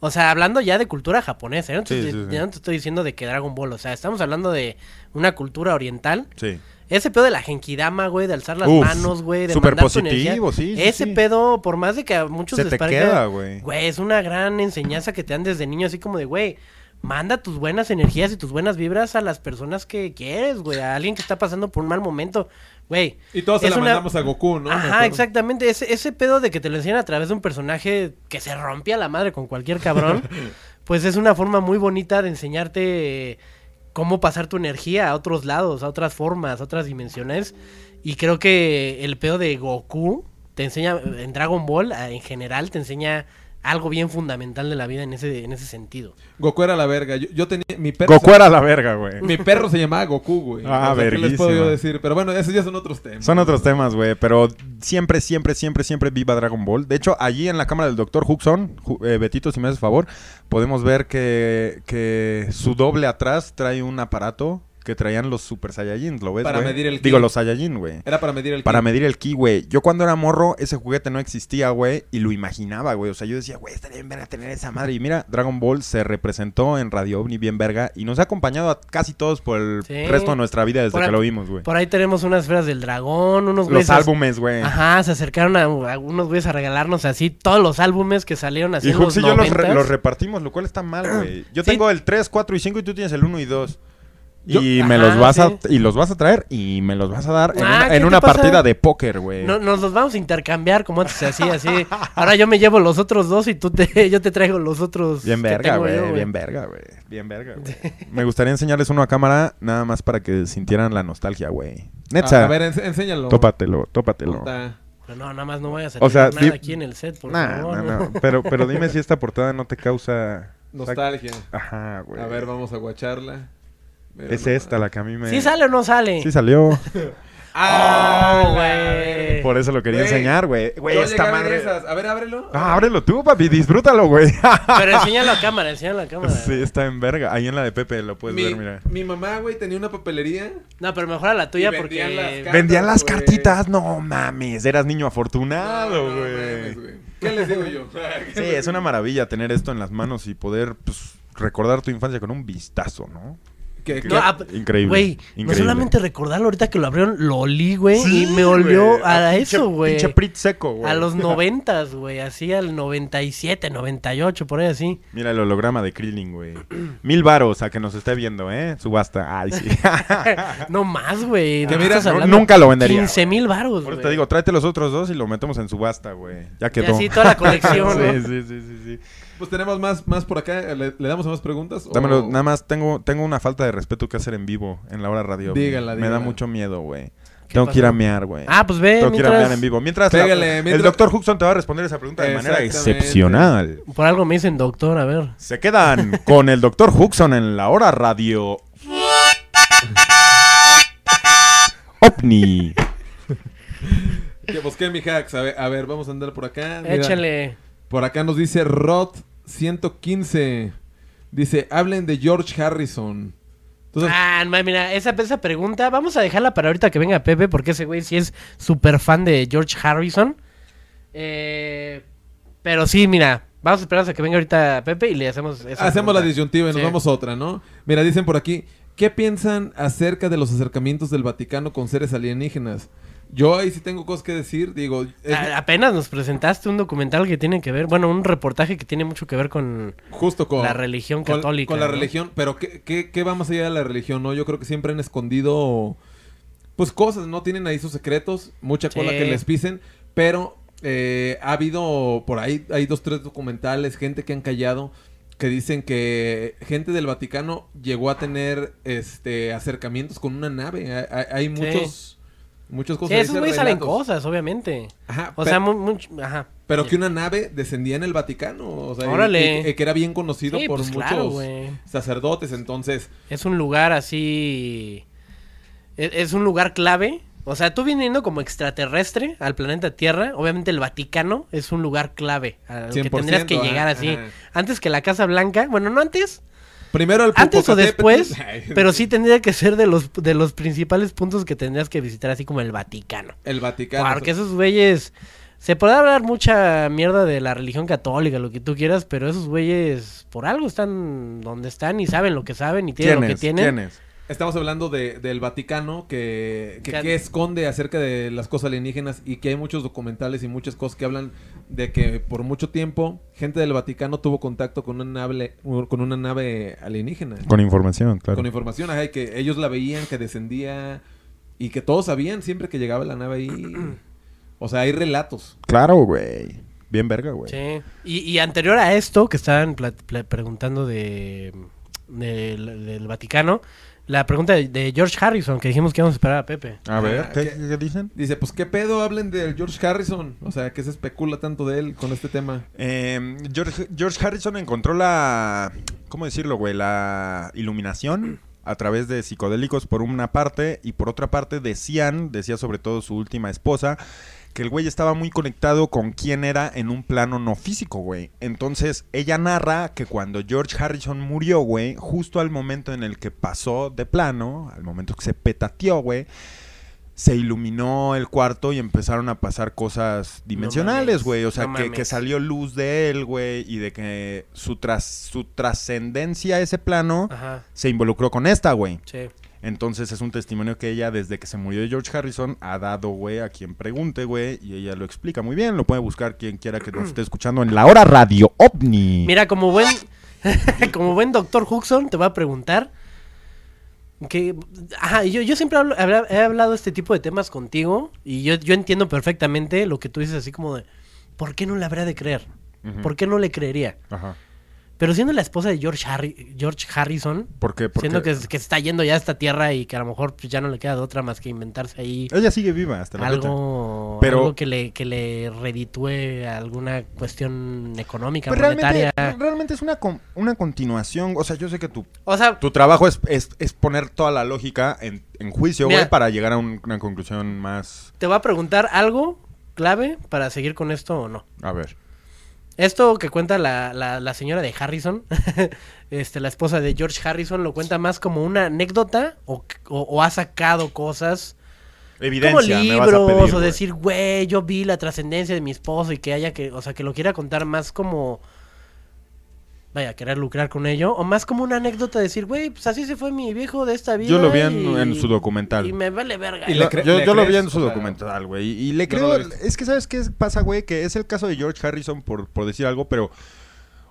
O sea, hablando ya de cultura japonesa, ¿eh? Sí, sí, sí. ya no te estoy diciendo de que Dragon Ball, o sea, estamos hablando de una cultura oriental Sí. Ese pedo de la genkidama, güey, de alzar las Uf, manos, güey, de súper mandar tu positivo, energía. sí, sí, Ese sí. pedo, por más de que a muchos Se les te parezca, queda, güey. Güey, es una gran enseñanza que te dan desde niño, así como de, güey, manda tus buenas energías y tus buenas vibras a las personas que quieres, güey, a alguien que está pasando por un mal momento, güey. Y todos se la una- mandamos a Goku, ¿no? Ajá, exactamente. Ese, ese pedo de que te lo enseñan a través de un personaje que se rompía la madre con cualquier cabrón, pues es una forma muy bonita de enseñarte cómo pasar tu energía a otros lados, a otras formas, a otras dimensiones. Y creo que el pedo de Goku te enseña, en Dragon Ball en general, te enseña algo bien fundamental de la vida en ese, en ese sentido. Goku era la verga. Yo, yo tenía... Mi perro, Goku era la verga, güey. mi perro se llamaba Goku, güey. Ah, O sea, ¿qué les puedo yo decir? Pero bueno, esos ya son otros temas. Son otros temas, güey, pero siempre, siempre, siempre, siempre viva Dragon Ball. De hecho, allí en la cámara del Dr. Huxon, eh, Betito, si me haces favor, podemos ver que, que su doble atrás trae un aparato que traían los Super Saiyajin, ¿lo ves, Para güey? medir el Digo, ki. los Saiyajin, güey. Era para medir el Para ki. medir el ki, güey. Yo cuando era morro, ese juguete no existía, güey, y lo imaginaba, güey. O sea, yo decía, güey, estaría bien verga tener esa madre. Y mira, Dragon Ball se representó en Radio OVNI bien verga y nos ha acompañado a casi todos por el Sí. resto de nuestra vida desde Por que ahí- lo vimos, güey. Por ahí tenemos unas esferas del dragón, unos Los güeyes- álbumes, güey. Ajá, se acercaron a, a unos güeyes a regalarnos así todos los álbumes que salieron así Y en los y yo los, re- 90s. los repartimos, lo cual está mal, güey. Yo Sí. tengo el 3, 4 y 5 y tú tienes el 1 y 2. Yo- y me Ajá, los vas a y los vas a traer y me los vas a dar en Ah, una, partida de póker, güey. No, nos los vamos a intercambiar como antes así, así. Ahora yo me llevo los otros dos y tú te, yo te traigo los otros. Bien verga, güey, bien verga, güey. Bien verga, güey. Me gustaría enseñarles uno a cámara nada más para que sintieran la nostalgia, güey. Netza, a ver, ens- enséñalo. tópatelo, tópatelo. Puta. Pero no, nada más no vayas a O sea, nada aquí en el set, por Nah, favor. no, no. Pero, pero dime si esta portada no te causa... Nostalgia. Ajá, güey. A ver, vamos a guacharla. Mira Es esta la que a mí me... ¿Sí sale o no sale? Sí salió. ¡Ah, Oh, güey! güey. Por eso lo quería Güey, enseñar, güey. Güey, esta llegué a ver madre... esas. A ver, ábrelo. Ah, ábrelo tú, papi. Disfrútalo, güey. Pero enséñalo a cámara, enséñalo a cámara. sí, está en verga. Ahí en la de Pepe lo puedes mi, ver, mira. mi mamá, güey, tenía una papelería. No, pero mejor a la tuya las porque... cartas. Vendían las güey. cartitas. No mames, eras niño No, afortunado, no mames, güey. ¿Qué les digo yo? sí, es una maravilla tener esto en las manos y poder, pues, recordar tu infancia con un vistazo, ¿no? ¿Qué- No, qué- Increíble, Güey, no solamente recordarlo ahorita que lo abrieron, lo olí, güey, Sí, y me olió güey. a, eso, güey. Pinche Prit seco, güey. A los noventas, güey, así al 97, 98, por ahí así. Mira el holograma de Krillin, güey. Mil varos a que nos esté viendo, ¿eh? Subasta. Ay, sí. No más, güey. Que ¿de qué mira, estás no- nunca lo vendería, 15 mil varos, Por eso te digo, tráete los otros dos y lo metemos en subasta, güey. Ya Y quedó. así toda la colección, sí, ¿no? sí, sí, sí, sí. Pues tenemos más, más por acá. ¿Le, le damos más preguntas? o- Dámelo, nada más tengo, tengo una falta de respeto que hacer en vivo, en la hora radio. güey. Dígala, Me da mucho miedo, güey. ¿Qué Tengo que ir a mear, güey. Ah, pues ve, Tengo que ir a mear en mientras... vivo. Mientras, la- Pégale, el mientras- doctor Huxon te va a responder esa pregunta de manera excepcional. Por algo me dicen doctor, a ver. Se quedan con el doctor Huxon en la hora radio. OVNI. Que busqué mi hacks. A ver, a ver, vamos a andar por acá. Mira, Échale. Por acá nos dice Rod 115. Dice, hablen de George Harrison. Entonces, Ah, no, mira, esa, esa pregunta, vamos a dejarla para ahorita que venga Pepe, porque ese güey sí es súper fan de George Harrison. Eh, pero sí, mira, vamos a esperar hasta que venga ahorita Pepe y le hacemos esa hacemos la disyuntiva y nos Sí. vamos a otra, ¿no? Mira, dicen por aquí, ¿qué piensan acerca de los acercamientos del Vaticano con seres alienígenas? Yo ahí sí tengo cosas que decir, digo, es- apenas nos presentaste un documental que tiene que ver, bueno, un reportaje que tiene mucho que ver con... justo con La religión con- católica, Con, la ¿no? religión, pero ¿qué, qué, qué va más allá de la religión, no? Yo creo que siempre han escondido, pues cosas, ¿no? Tienen ahí sus secretos, mucha cola Sí. que les pisen, pero eh, ha habido por ahí, hay dos, tres documentales, gente que han callado, que dicen que gente del Vaticano llegó a tener este acercamientos con una nave. Hay, hay- hay muchos, muchas Sí, cosas. esos güeyes salen cosas, obviamente. Ajá, O sea, mu- mucho... Ajá. pero que una nave descendía en el Vaticano, o sea, Órale. que era bien conocido Sí, por pues muchos claro, sacerdotes, entonces Es un lugar así. Es, es un lugar clave. O sea, tú viniendo como extraterrestre al planeta Tierra, obviamente el Vaticano es un lugar clave al que 100%, tendrías que llegar ajá, así. ajá. Antes que la Casa Blanca, bueno, no antes, primero el antes o después, pero sí tendría que ser de los de los principales puntos que tendrías que visitar, así como el Vaticano. el Vaticano. Porque esos güeyes. Se puede hablar mucha mierda de la religión católica, lo que tú quieras, pero esos güeyes por algo están donde están y saben lo que saben y tienen lo que tienen. Estamos hablando de, del Vaticano que, que, Que- que esconde acerca de las cosas alienígenas y que hay muchos documentales y muchas cosas que hablan de que por mucho tiempo gente del Vaticano tuvo contacto con una nave, con una nave alienígena. Con información, claro. Con información, ajá, y que ellos la veían, que descendía y que todos sabían siempre que llegaba la nave ahí. O sea, hay relatos. Claro, güey. Bien verga, güey. Sí. Y, y anterior a esto, que estaban preguntando de, del- del Vaticano, la pregunta de, de George Harrison, que dijimos que íbamos a esperar a Pepe. A ver, Ah, ¿qué, ¿qué? qué dicen? Dice, pues qué pedo hablen del George Harrison. O sea, que se especula tanto de él con este tema. Eh, George, George Harrison encontró la. ¿Cómo decirlo, güey? La iluminación a través de psicodélicos por una parte y por otra parte decían, decía sobre todo su última esposa, que el güey estaba muy conectado con quién era en un plano no físico, güey. Entonces ella narra que cuando George Harrison murió, güey, justo al momento en el que pasó de plano, al momento que se petateó, güey, se iluminó el cuarto y empezaron a pasar cosas dimensionales, güey. o sea, no que, que salió luz de él, güey, y de que su, tras, su trascendencia a ese plano Ajá, se involucró con esta, güey. sí. Entonces es un testimonio que ella, desde que se murió George Harrison, ha dado, güey, a quien pregunte, güey, y ella lo explica muy bien. Lo puede buscar quien quiera que nos esté escuchando en la hora Radio OVNI. Mira, como buen, como buen doctor Huxon, te va a preguntar que, ajá, yo, yo siempre hablo- he hablado este tipo de temas contigo y yo, yo entiendo perfectamente lo que tú dices así como de, ¿por qué no le habría de creer? ¿Por qué no le creería? Ajá. Pero siendo la esposa de George, Harri- George Harrison, ¿Por qué? Porque siendo que, que se está yendo ya a esta tierra y que a lo mejor pues, ya no le queda de otra más que inventarse ahí ella sigue viva hasta la fecha. algo, Pero- algo que le que le reditúe alguna cuestión económica, Pues monetaria. realmente, realmente es una, con- una continuación. O sea, yo sé que tu, O sea, tu trabajo es, es, es poner toda la lógica en, en juicio, güey, para llegar a un- una conclusión más... te voy a preguntar algo clave para seguir con esto o no. A ver. Esto que cuenta la, la, la señora de Harrison, este, la esposa de George Harrison, lo cuenta más como una anécdota o, o- o ha sacado cosas. Como Evidencia, me vas a libros pedir, o decir, güey, yo vi la trascendencia de mi esposo y que haya que, o sea, que lo quiera contar más como, vaya, querer lucrar con ello, o más como una anécdota de decir, güey, pues así se fue mi viejo de esta vida. Yo lo vi en, y- en su documental. Y me vale verga. Y yo le yo lo vi en su o sea, documental, güey. Y, y le no creo. es que, ¿sabes qué pasa, güey? Que es el caso de George Harrison, por, por decir algo, pero.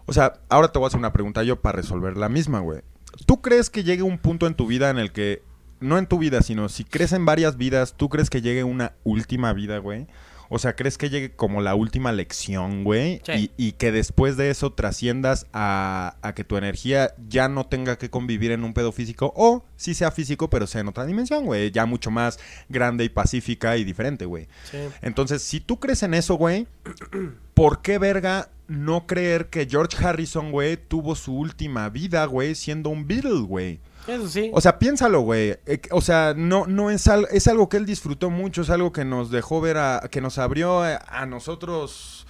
O sea, ahora te voy a hacer una pregunta yo para resolver la misma, güey. ¿Tú crees que llegue un punto en tu vida en el que. No en tu vida, sino si crees en varias vidas, ¿tú crees que llegue una última vida, güey? O sea, ¿crees que llegue como la última lección, güey? Sí. Y, y que después de eso trasciendas a, a que tu energía ya no tenga que convivir en un pedo físico o sí sea físico, pero sea en otra dimensión, güey. Ya mucho más grande y pacífica y diferente, güey. Sí. Entonces, si tú crees en eso, güey, ¿por qué verga no creer que George Harrison, güey, tuvo su última vida, güey, siendo un Beatle, güey? Eso sí. O sea, piénsalo, güey. Eh, O sea, no, no es, al- es algo que él disfrutó mucho, es algo que nos dejó ver a, que nos abrió a, a nosotros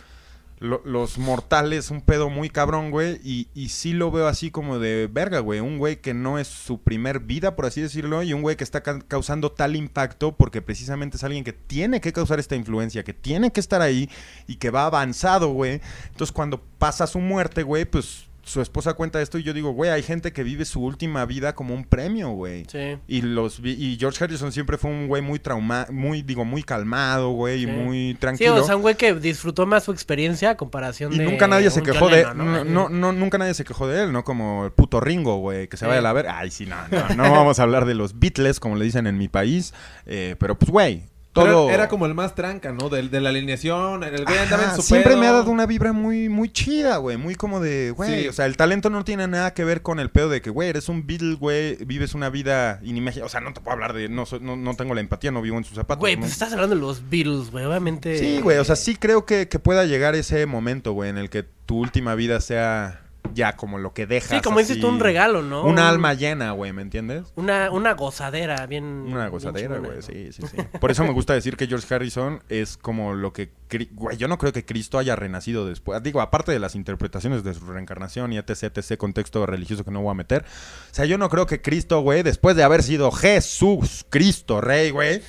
lo- los mortales un pedo muy cabrón, güey. Y, sí lo veo así como de verga, güey. Un güey que no es su primer vida, por así decirlo, y un güey que está ca- causando tal impacto porque precisamente es alguien que tiene que causar esta influencia, que tiene que estar ahí y que va avanzado, güey. Entonces, cuando pasa su muerte, güey, pues su esposa cuenta esto y yo digo, güey, hay gente que vive su última vida como un premio, güey. sí. Y los y George Harrison siempre fue un güey muy trauma, muy digo muy calmado, güey, y Sí. muy Sí, tranquilo. o sea, un güey que disfrutó más su experiencia a comparación y de. nunca nadie se quejó de Lennon, no, no, no, nunca nadie se quejó de él, no como el puto Ringo, güey, que se Sí. vaya a la ver. Ay, sí, no, no, no vamos a hablar de los Beatles como le dicen en mi país, eh, pero pues güey, todo era como el más tranca, ¿no? De, de la alineación. El güey andaba en su siempre pedo. me ha dado una vibra muy, muy chida, güey. Muy como de, güey. Sí. O sea, el talento no tiene nada que ver con el pedo de que, güey, eres un Beatle, güey. Vives una vida inimaginable. O sea, no te puedo hablar de. No, soy- no, no tengo la empatía, no vivo en sus zapatos. Güey, ¿no? pues estás hablando de los Beatles, güey. Obviamente. Sí, güey. O sea, sí creo que, que pueda llegar ese momento, güey, en el que tu última vida sea ya como lo que dejas. Sí, como dices así, tú, un regalo, ¿no? Un Un- alma llena, güey, ¿me entiendes? Una, una gozadera, bien. Una gozadera, güey, ¿no? sí, sí, sí. Por eso me gusta decir que George Harrison es como lo que... Güey, yo no creo que Cristo haya renacido después. Digo, aparte de las interpretaciones de su reencarnación y etc, etc, contexto religioso que no voy a meter. O sea, yo no creo que Cristo, güey, después de haber sido Jesús, Cristo, Rey, güey,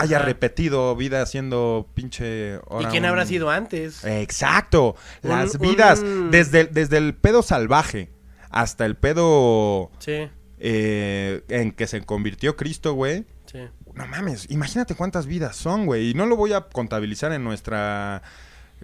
haya Ajá. repetido vida siendo pinche... ¿Y quién un- habrá sido antes? Exacto. Un- Las vidas, un- desde, desde el pedo salvaje hasta el pedo Sí. eh, en que se convirtió Cristo, güey. Sí. No mames, imagínate cuántas vidas son, güey. Y no lo voy a contabilizar en nuestra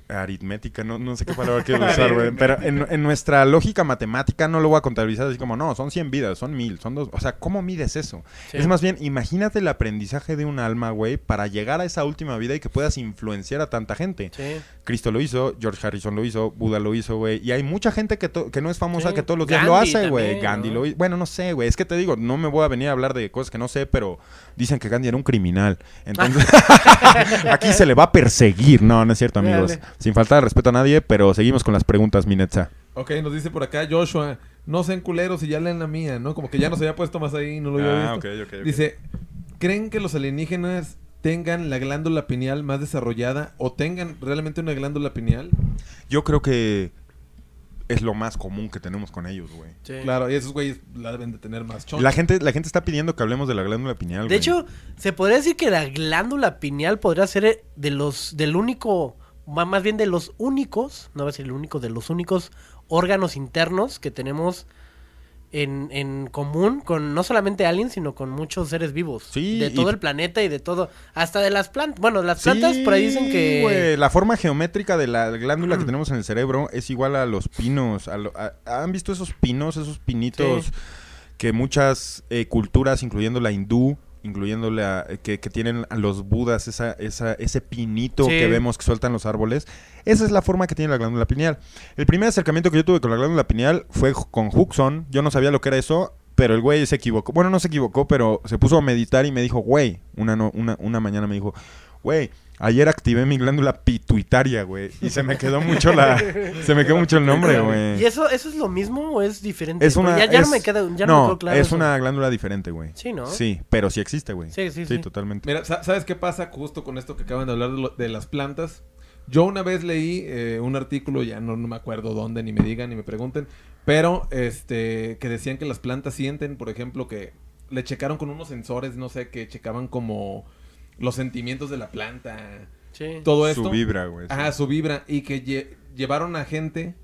aritmética, no, no sé qué palabra quiero usar, güey. Pero en, en nuestra lógica matemática no lo voy a contabilizar así como, no, son 100 vidas, son 1000, son dos. O sea, ¿cómo mides eso? Sí. Es más bien, imagínate el aprendizaje de un alma, güey, para llegar a esa última vida y que puedas influenciar a tanta gente. Sí. Cristo lo hizo, George Harrison lo hizo, Buda lo hizo, güey. Y hay mucha gente que, que no es famosa Sí. que todos los días lo hace, güey. Gandhi ¿no? lo hizo. Bueno, no sé, güey. Es que te digo, no me voy a venir a hablar de cosas que no sé, pero dicen que Gandhi era un criminal. Entonces, aquí se le va a perseguir. No, no es cierto, amigos. Dale. Sin faltar de respeto a nadie, pero seguimos con las preguntas, Minetza. Ok, nos dice por acá Joshua, no sean culeros y ya leen la mía, ¿no? Como que ya nos había puesto más ahí, no lo había Ah, visto. ok, ok, ok. Dice, ¿creen que los alienígenas tengan la glándula pineal más desarrollada o tengan realmente una glándula pineal? Yo creo que es lo más común que tenemos con ellos, güey. Sí. Claro, y esos güeyes la deben de tener más choncha. La gente, la gente está pidiendo que hablemos de la glándula pineal, De güey. hecho, se podría decir que la glándula pineal podría ser de los, del único, más bien de los únicos, no va a ser el único, de los únicos órganos internos que tenemos en, en común con no solamente aliens, sino con muchos seres vivos. Sí, De y- todo el planeta y de todo, hasta de las plantas. Bueno, las plantas por ahí dicen que... la forma geométrica de la glándula que Mm. tenemos en el cerebro es igual a los pinos. a lo- a- ¿Han visto esos pinos, esos pinitos Sí. que muchas eh, culturas, incluyendo la hindú, incluyendo la que, que tienen a los budas, esa, esa, ese pinito Sí. que vemos que sueltan los árboles? Esa es la forma que tiene la glándula pineal. El primer acercamiento que yo tuve con la glándula pineal fue con Huxon. Yo no sabía lo que era eso. Pero el güey se equivocó. Bueno, no se equivocó, pero se puso a meditar y me dijo, güey, una, no- una, una mañana me dijo, güey, ayer activé mi glándula pituitaria, güey. Y se me quedó mucho la... se me quedó mucho el nombre, güey. ¿Y eso, eso es lo mismo o es diferente? Es una... ya, ya es- no me queda, ya no, me quedó claro es eso. una glándula diferente, güey. Sí, ¿no? Sí, pero sí existe, güey. Sí, sí, sí. totalmente. Mira, sa- ¿sabes qué pasa justo con esto que acaban de hablar de, lo- de las plantas? Yo una vez leí eh, un artículo, ya no, no me acuerdo dónde, ni me digan, ni me pregunten, pero este que decían que las plantas sienten, por ejemplo, que le checaron con unos sensores, no sé, que checaban como los sentimientos de la planta, Sí. todo esto. Su vibra, güey. sí. Ajá, su vibra. Y que lle- llevaron a gente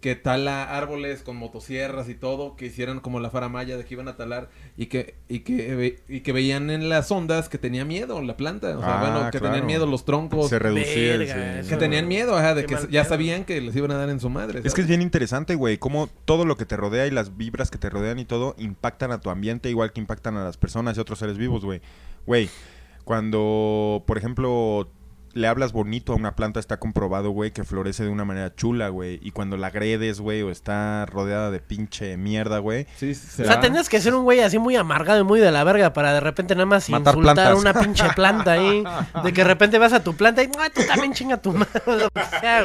que tala árboles con motosierras y todo, que hicieran como la faramaya de que iban a talar y que, y que, y que veían en las ondas que tenía miedo la planta. O sea, Ah, bueno, que claro. tenían miedo los troncos. Se reducía. Verga, sí. que tenían miedo, ajá, de Qué que ya sabían que les iban a dar en su madre. Es que es bien interesante, güey, cómo todo lo que te rodea y las vibras que te rodean y todo impactan a tu ambiente igual que impactan a las personas y otros seres vivos, güey. Güey, cuando, por ejemplo, le hablas bonito a una planta, está comprobado, güey, que florece de una manera chula, güey. Y cuando la agredes, güey, o está rodeada de pinche mierda, güey. Sí, se O sea, tendrías que ser un güey así muy amargado y muy de la verga para de repente nada más Matar insultar a una pinche planta ahí. De que de repente vas a tu planta y "No, tú también chinga tu madre. güey,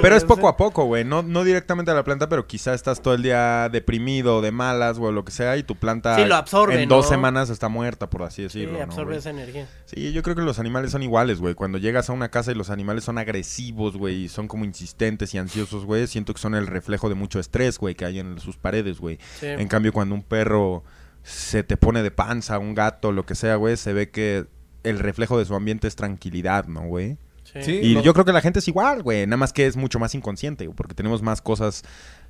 Pero es o poco sea. a poco, güey. No, no directamente a la planta, pero quizá estás todo el día deprimido, de malas, güey, o lo que sea, y tu planta Sí, lo absorbe, en dos ¿no? semanas está muerta, por así Sí, decirlo. ¿no, absorbe esa energía. Sí, yo creo que los animales son iguales, güey. Cuando llegas a una casa y los animales son agresivos, güey, y son como insistentes y ansiosos, güey, siento que son el reflejo de mucho estrés, güey, que hay en sus paredes, güey. Sí. En cambio, cuando un perro se te pone de panza, un gato, lo que sea, güey, se ve que el reflejo de su ambiente es tranquilidad, ¿no, güey? Sí. Sí. Y lo- yo creo que la gente es igual, güey. Nada más que es mucho más inconsciente, güey, porque tenemos más cosas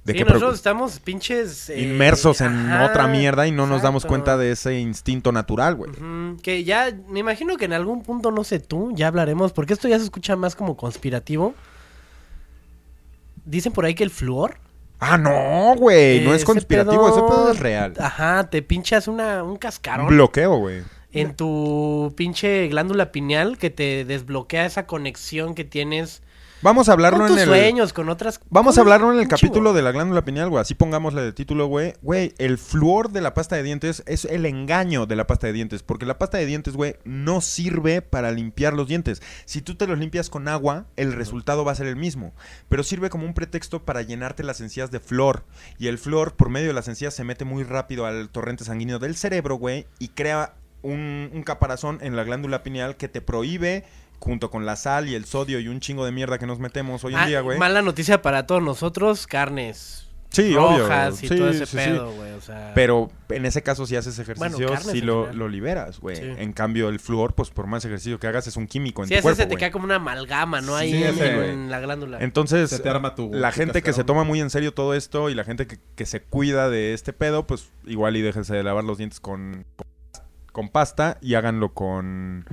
de Sí, que nosotros estamos pinches... eh, inmersos en ajá, otra mierda y no nos damos cuenta de ese instinto natural, güey. Que ya, me imagino que en algún punto, no sé tú, ya hablaremos, porque esto ya se escucha más como conspirativo. Dicen por ahí que el flúor, Ah, no, güey. No es conspirativo, ese pedo es real. ajá, te pinchas una, un cascarón. Un bloqueo, güey. en tu pinche glándula pineal que te desbloquea esa conexión que tienes Vamos a hablarlo con en el. sueños, con otras Vamos a hablarlo en el capítulo de la glándula pineal, güey. Así pongámosle de título, güey. Güey, el flúor de la pasta de dientes es el engaño de la pasta de dientes. Porque la pasta de dientes, güey, no sirve para limpiar los dientes. Si tú te los limpias con agua, el resultado va a ser el mismo. Pero sirve como un pretexto para llenarte las encías de flor. Y el flor, por medio de las encías, se mete muy rápido al torrente sanguíneo del cerebro, güey. Y crea un, un caparazón en la glándula pineal que te prohíbe. Junto con la sal y el sodio y un chingo de mierda que nos metemos hoy en Ah, día, güey. Mala noticia para todos nosotros, carnes. Sí, obvio. rojas y Sí, todo ese sí, sí. pedo, güey. O sea, Pero en ese caso, si haces ejercicio, carnes sí lo, lo liberas, güey. Sí. En cambio, el flúor, pues por más ejercicio que hagas, es un químico en tu ese cuerpo, se te güey. queda como una amalgama, ¿no? Ahí Sí, en, ese, en la glándula. Entonces, Se te arma tu- la tu gente que se toma muy en serio todo esto y la gente que, que se cuida de este pedo, pues igual y déjense de lavar los dientes con, con pasta y háganlo con,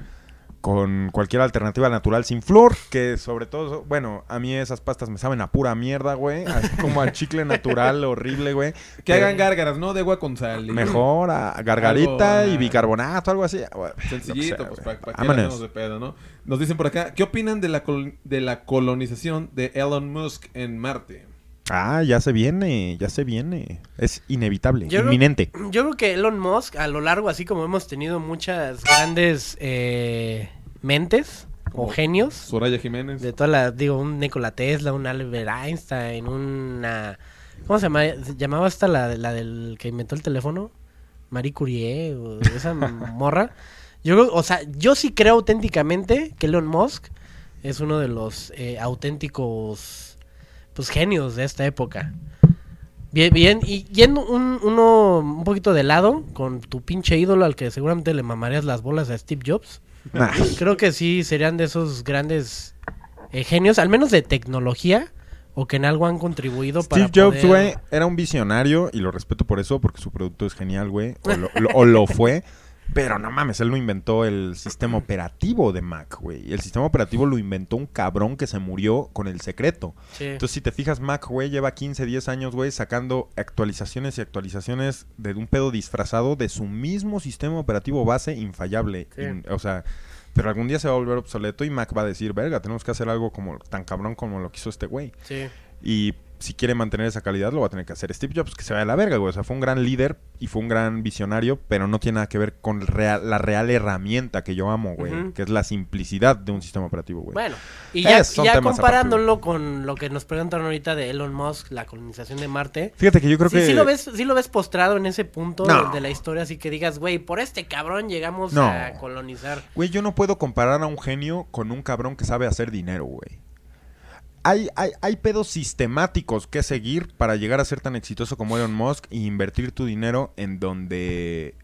con cualquier alternativa natural sin flúor, que sobre todo, bueno, a mí esas pastas me saben a pura mierda, güey, así como al chicle natural horrible, güey. Que Pero hagan gárgaras, ¿no? De agua con sal. y- Mejor a gargarita Algo, y ah, bicarbonato, algo así. güey, Sencillito, pues para güey. que de pedo, ¿no? Nos dicen por acá, ¿qué opinan de la, de la colonización de Elon Musk en Marte? Ah, ya se viene, ya se viene. Es inevitable, Yo creo- inminente. Yo creo que Elon Musk, a lo largo, así como hemos tenido muchas grandes eh, mentes o genios, Soraya Jiménez. de todas las, digo, un Nikola Tesla, un Albert Einstein, una... ¿Cómo se llama? ¿Se llamaba esta la, la del que inventó el teléfono? Marie Curie, o esa morra. Yo creo, o sea, yo sí creo auténticamente que Elon Musk es uno de los eh, auténticos, pues, genios de esta época. Bien, bien, y yendo un, uno un poquito de lado, con tu pinche ídolo al que seguramente le mamarías las bolas a Steve Jobs. Creo que sí serían de esos grandes eh, genios, al menos de tecnología, o que en algo han contribuido para Steve Jobs, poder- güey, era un visionario y lo respeto por eso, porque su producto es genial, güey. O lo, lo- o lo fue. Pero no mames, él no inventó el sistema operativo de Mac, güey. El sistema operativo lo inventó un cabrón que se murió con el secreto. Sí. Entonces, si te fijas, Mac, güey, lleva 15, 10 años, güey, sacando actualizaciones y actualizaciones de un pedo disfrazado de su mismo sistema operativo base infallable. Sí. In- o sea, pero algún día se va a volver obsoleto y Mac va a decir, verga, tenemos que hacer algo como tan cabrón como lo que hizo este güey. sí. Y si quiere mantener esa calidad, lo va a tener que hacer Steve Jobs, que se vaya a la verga, güey. O sea, fue un gran líder y fue un gran visionario, pero no tiene nada que ver con real- la real herramienta que yo amo, güey. Que es la simplicidad de un sistema operativo, güey. Bueno, y ya, Es- son y ya temas comparándolo con lo que nos preguntaron ahorita de Elon Musk, la colonización de Marte. Fíjate que yo creo sí, que... sí lo ves, sí lo ves postrado en ese punto No. de, de la historia, así que digas, güey, por este cabrón llegamos No. a colonizar. Güey, yo no puedo comparar a un genio con un cabrón que sabe hacer dinero, güey. Hay, hay, hay pedos sistemáticos que seguir para llegar a ser tan exitoso como Elon Musk e invertir tu dinero en donde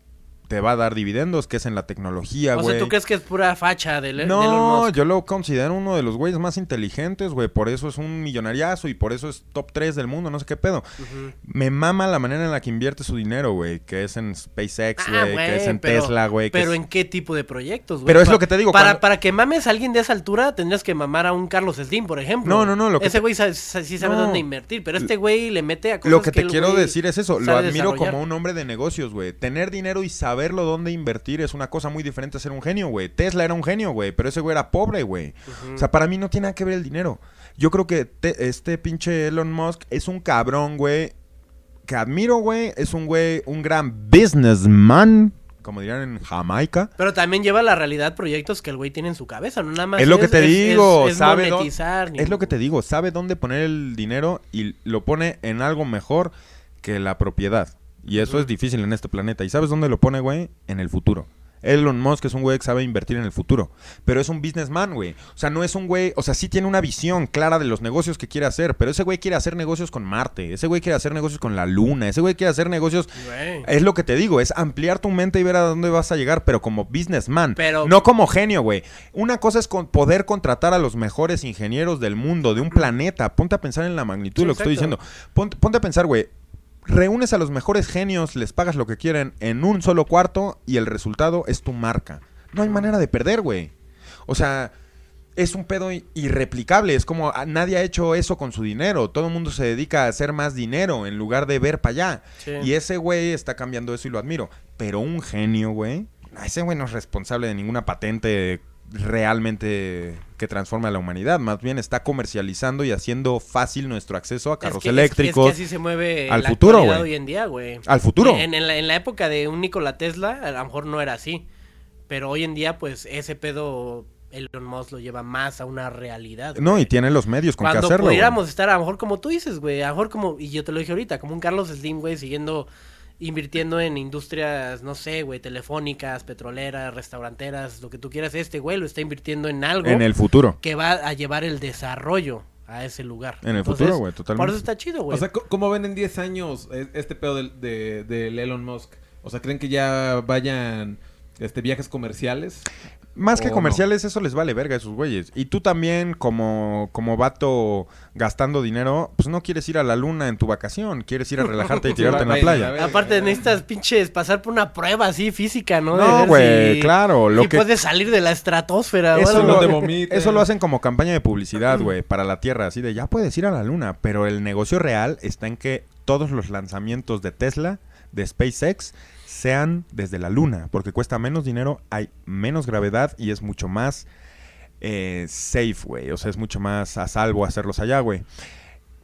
te va a dar dividendos, que es en la tecnología, o güey. sea, ¿tú crees que es pura facha de, de Elon No, Musk? yo lo considero uno de los güeyes más inteligentes, güey. Por eso es un millonariazo y por eso es top 3 del mundo, no sé qué pedo. Me mama la manera en la que invierte su dinero, güey. Que es en SpaceX, Ah, güey. que es en pero- Tesla, güey. que Pero es- en qué tipo de proyectos, güey. Pero es Pa- lo que te digo, Para, cuando- para que mames a alguien de esa altura, tendrías que mamar a un Carlos Slim, por ejemplo. No, no, no, lo que Ese te- güey sí sabe No. dónde invertir, pero este güey le mete a cosas Lo que te el quiero güey decir es eso, lo admiro como un hombre de negocios, güey. Tener dinero y saberlo dónde invertir es una cosa muy diferente a ser un genio, güey. Tesla era un genio, güey, pero ese güey era pobre, güey. O sea, para mí no tiene nada que ver el dinero. Yo creo que te- este pinche Elon Musk es un cabrón, güey, que admiro, güey. Es un güey, un gran businessman, como dirían en Jamaica. Pero también lleva a la realidad proyectos que el güey tiene en su cabeza, no nada más. Es lo que te digo, es, sabe monetizar, Es lo que te digo, sabe dónde poner el dinero y lo pone en algo mejor que la propiedad. Y eso es difícil en este planeta. ¿Y sabes dónde lo pone, güey? En el futuro. Elon Musk es un güey que sabe invertir en el futuro. Pero es un businessman, güey. O sea, no es un güey. O sea, sí tiene una visión clara de los negocios que quiere hacer. Pero ese güey quiere hacer negocios con Marte. Ese güey quiere hacer negocios con la Luna. Ese güey quiere hacer negocios. Güey. Es lo que te digo, es ampliar tu mente y ver a dónde vas a llegar, pero como businessman, Pero- no como genio, güey. Una cosa es con poder contratar a los mejores ingenieros del mundo, de un planeta. Ponte a pensar en la magnitud Sí, de lo que estoy diciendo. Ponte, ponte a pensar, güey. Reúnes a los mejores genios, les pagas lo que quieren en un solo cuarto y el resultado es tu marca. No hay manera de perder, güey. O sea, es un pedo irreplicable. Es como ah, nadie ha hecho eso con su dinero. Todo el mundo se dedica a hacer más dinero en lugar de ver para allá. Sí. Y ese güey está cambiando eso y lo admiro. Pero un genio, güey. Ese güey no es responsable de ninguna patente realmente que transforme a la humanidad. Más bien está comercializando y haciendo fácil nuestro acceso a carros Es que- es- eléctricos. Es, que así se mueve al la futuro, güey. hoy en día, güey. Al futuro. En, en la, en la época de un Nikola Tesla, a lo mejor no era así. Pero hoy en día, pues, ese pedo Elon Musk lo lleva más a una realidad. No, y tiene los medios con Cuando que hacerlo. pudiéramos estar, a lo mejor como tú dices, güey, a lo mejor como, y yo te lo dije ahorita, como un Carlos Slim, güey, siguiendo, invirtiendo en industrias, no sé, güey, telefónicas, petroleras, restauranteras, lo que tú quieras, este güey lo está invirtiendo en algo En el futuro. que va a llevar el desarrollo a ese lugar. En el Entonces, futuro, güey, totalmente. Por eso está chido, güey. O sea, ¿cómo ven en 10 años e- este pedo del de, del Elon Musk? O sea, ¿creen que ya vayan este viajes comerciales? Más que ¿O comerciales, eso les vale verga a esos güeyes. Y tú también, como, como vato gastando dinero, pues no quieres ir a la luna en tu vacación. Quieres ir a relajarte y tirarte en la playa. Aparte necesitas pinches pasar por una prueba así física, ¿no? De No, güey, si- claro. Lo si que, puedes salir de la estratosfera o eso, lo, eso lo hacen como campaña de publicidad, güey, para la Tierra. Así de, ya puedes ir a la luna. Pero el negocio real está en que todos los lanzamientos de Tesla, de SpaceX, sean desde la luna. Porque cuesta menos dinero, hay menos gravedad y es mucho más eh, safe, güey. O sea, es mucho más a salvo hacerlos allá, güey.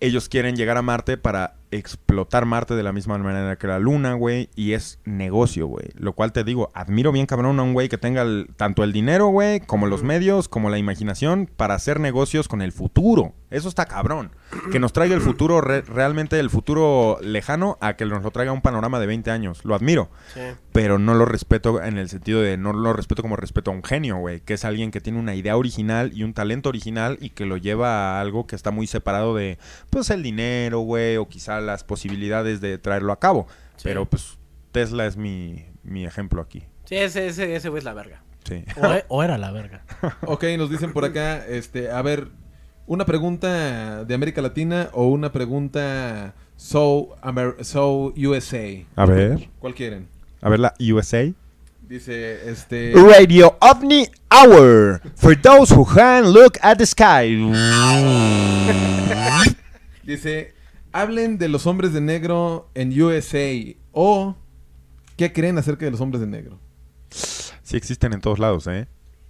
Ellos quieren llegar a Marte para explotar Marte de la misma manera que la Luna, güey. Y es negocio, güey. Lo cual te digo, admiro bien cabrón a un güey que tenga el- tanto el dinero, güey, como los medios, como la imaginación para hacer negocios con el futuro. Eso está cabrón. Que nos traiga el futuro, re- realmente el futuro lejano, a que nos lo traiga un panorama de 20 años. Lo admiro Sí. pero no lo respeto en el sentido de no lo respeto como respeto a un genio, güey, que es alguien que tiene una idea original y un talento original y que lo lleva a algo que está muy separado de pues el dinero, güey, o quizá las posibilidades de traerlo a cabo. Sí. Pero pues Tesla es mi, mi ejemplo aquí. Sí, ese, ese, ese güey es la verga. Sí. O, e- o era la verga. Ok, nos dicen por acá, este, a ver, una pregunta de América Latina o una pregunta so, Amer- so USA. A ver, ¿Cuál quieren? a ver la USA. Dice, este... Radio OVNI Hour for those who can look at the sky. Dice, hablen de los hombres de negro en USA o qué creen acerca de los hombres de negro. Sí existen en todos lados, ¿eh?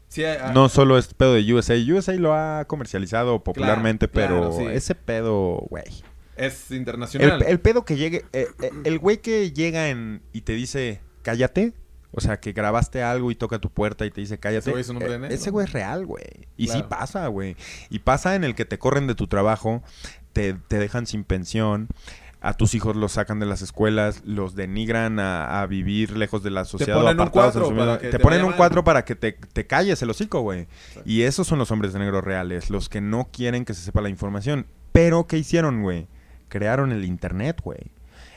Sí, a- a- No solo es pedo de USA. USA lo ha comercializado popularmente, claro, pero sí. ese pedo, güey. es internacional. el pedo que llegue, eh, eh, el güey que llega en y te dice, cállate. O sea, que grabaste algo y toca tu puerta y te dice, cállate. Ese güey es un hombre de eh, negro. ese güey es real, güey. Y sí pasa, güey. Y pasa en el que te corren de tu trabajo, te, te dejan sin pensión. A tus hijos los sacan de las escuelas, los denigran a, a vivir lejos de la sociedad. o ponen un te te ponen un cuatro para que te, te calles el hocico, güey. Y esos son los hombres de negro reales, los que no quieren que se sepa la información. Pero, ¿qué hicieron, güey? Crearon el Internet, güey.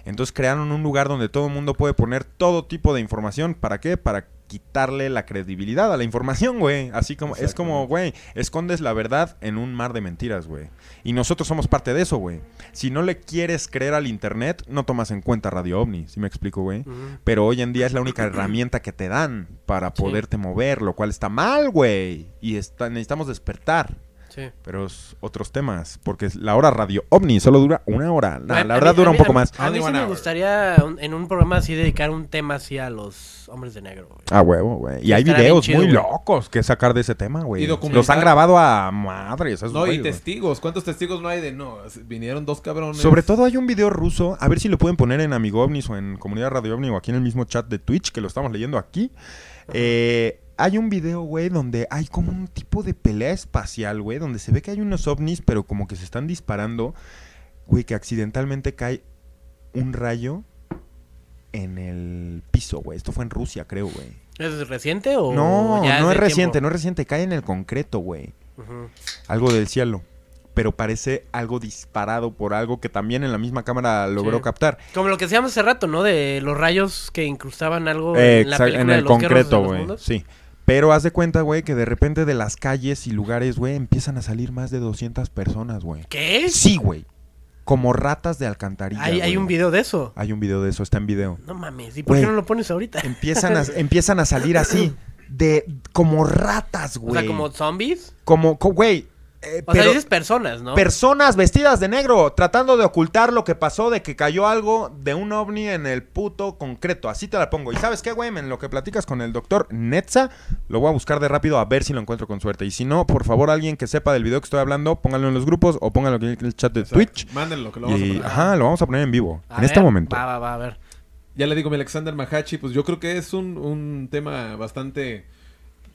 Entonces crearon un lugar donde todo el mundo puede poner todo tipo de información. ¿Para qué? Para quitarle la credibilidad a la información, güey. Así como, es como, güey, escondes la verdad en un mar de mentiras, güey. Y nosotros somos parte de eso, güey. Si no le quieres creer al Internet, no tomas en cuenta Radio OVNI, ¿sí me explico, güey? Pero hoy en día es la única herramienta que te dan para Sí. poderte mover, lo cual está mal, güey. Y está, necesitamos despertar. Sí. Pero es otros temas, porque la hora radio ovni solo dura una hora. A- la a verdad mí- dura a un mí- poco a mí- más. A mí Only sí me hour. gustaría un- en un programa así dedicar un tema así a los hombres de negro. güey. Ah, huevo, güey. Y hay videos chido, muy locos que sacar de ese tema, güey. Y Los han grabado a madres. esos no, y testigos. ¿Cuántos testigos no hay de no? Vinieron dos cabrones. Sobre todo hay un video ruso, a ver si lo pueden poner en Amigo OVNIs o en Comunidad Radio OVNI o aquí en el mismo chat de Twitch que lo estamos leyendo aquí. Eh, hay un video, güey, donde hay como un tipo de pelea espacial, güey, donde se ve que hay unos ovnis, pero como que se están disparando, güey, que accidentalmente cae un rayo en el piso, güey. Esto fue en Rusia, creo, güey. ¿Es reciente o No, ya no es reciente, tiempo? no es reciente, cae en el concreto, güey. Algo del cielo. Pero parece algo disparado por algo que también en la misma cámara logró Sí. captar. Como lo que decíamos hace rato, ¿no? De los rayos que incrustaban algo Eh, en la película en de el los concreto, güey. Sí. Pero haz de cuenta, güey, que de repente de las calles y lugares, güey, empiezan a salir más de 200 personas, güey. ¿Qué? Sí, güey. Como ratas de alcantarilla. Hay, hay un video de eso. Hay un video de eso, está en video. No mames, ¿y por Güey. qué no lo pones ahorita? Empiezan a, empiezan a salir así, de como ratas, O güey. sea, como zombies. Como, co- güey. Eh, O pero- sea, dices personas, ¿no? Personas vestidas de negro, tratando de ocultar lo que pasó de que cayó algo de un ovni en el puto concreto. Así te la pongo. Y sabes qué, güey, en lo que platicas con el doctor Netza, lo voy a buscar de rápido a ver si lo encuentro con suerte. Y si no, por favor, alguien que sepa del video que estoy hablando, pónganlo en los grupos o pónganlo en el chat de. Twitch. Mándenlo, que lo vamos a Y, poner. ajá, lo vamos a poner en vivo, A en ver, este momento. Va, va, va, a ver. Ya le digo, mi Alexander Mahachi, pues yo creo que es un, un tema bastante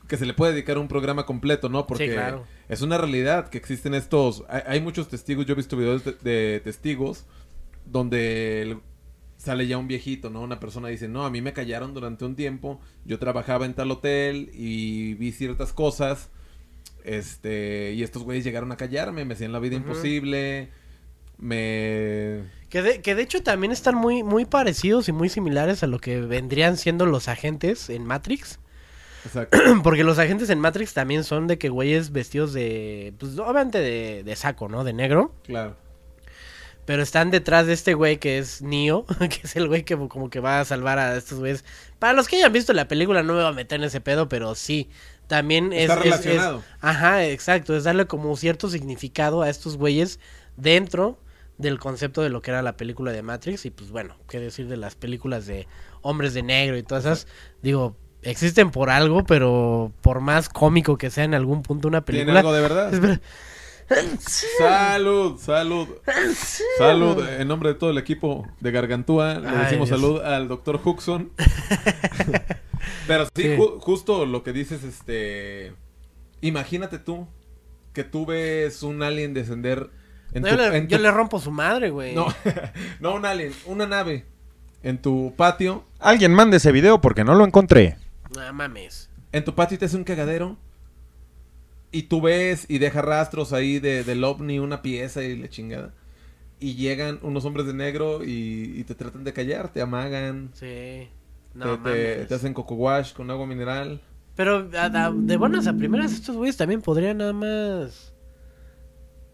que se le puede dedicar un programa completo, ¿no? Porque Sí, claro. es una realidad que existen estos... Hay, hay muchos testigos, yo he visto videos de, de testigos donde el- sale ya un viejito, ¿no? Una persona dice, no, a mí me callaron durante un tiempo, yo trabajaba en tal hotel y vi ciertas cosas. Este, y estos güeyes llegaron a callarme, me hacían la vida imposible. Me. Que de, que de hecho también están muy, muy parecidos y muy similares a lo que vendrían siendo los agentes en Matrix. Exacto. Porque los agentes en Matrix también son de que güeyes vestidos de. Pues obviamente de, de saco, ¿no? De negro. claro. Pero están detrás de este güey que es Neo, que es el güey que como que va a salvar a estos güeyes. Para los que hayan visto la película no me voy a meter en ese pedo, pero sí. También es... Está es- es- relacionado. ajá, exacto. Es darle como cierto significado a estos güeyes dentro del concepto de lo que era la película de Matrix. Y pues bueno, qué decir de las películas de hombres de negro y todas esas. Digo, existen por algo, pero por más cómico que sea en algún punto una ¿Tiene película... algo de verdad? Espera. Salud, salud. Salud. En nombre de todo el equipo de Gargantúa, le decimos Dios. salud al doctor Huxon. Pero sí, Sí. ju- justo lo que dices, este. Imagínate tú que tú ves un alien descender en No, tu. yo, le, en yo tu- le rompo su madre, güey. No, no un alien, una nave en tu patio. Alguien mande ese video porque no lo encontré. No mames. En tu patio te hace un cagadero. Y tú ves y deja rastros ahí de, del ovni, una pieza y la chingada. Y llegan unos hombres de negro y, y te tratan de callar, te amagan, Sí. No te, te- hacen coco wash con agua mineral. Pero a- a- de buenas a primeras, estos güeyes también podrían nada más.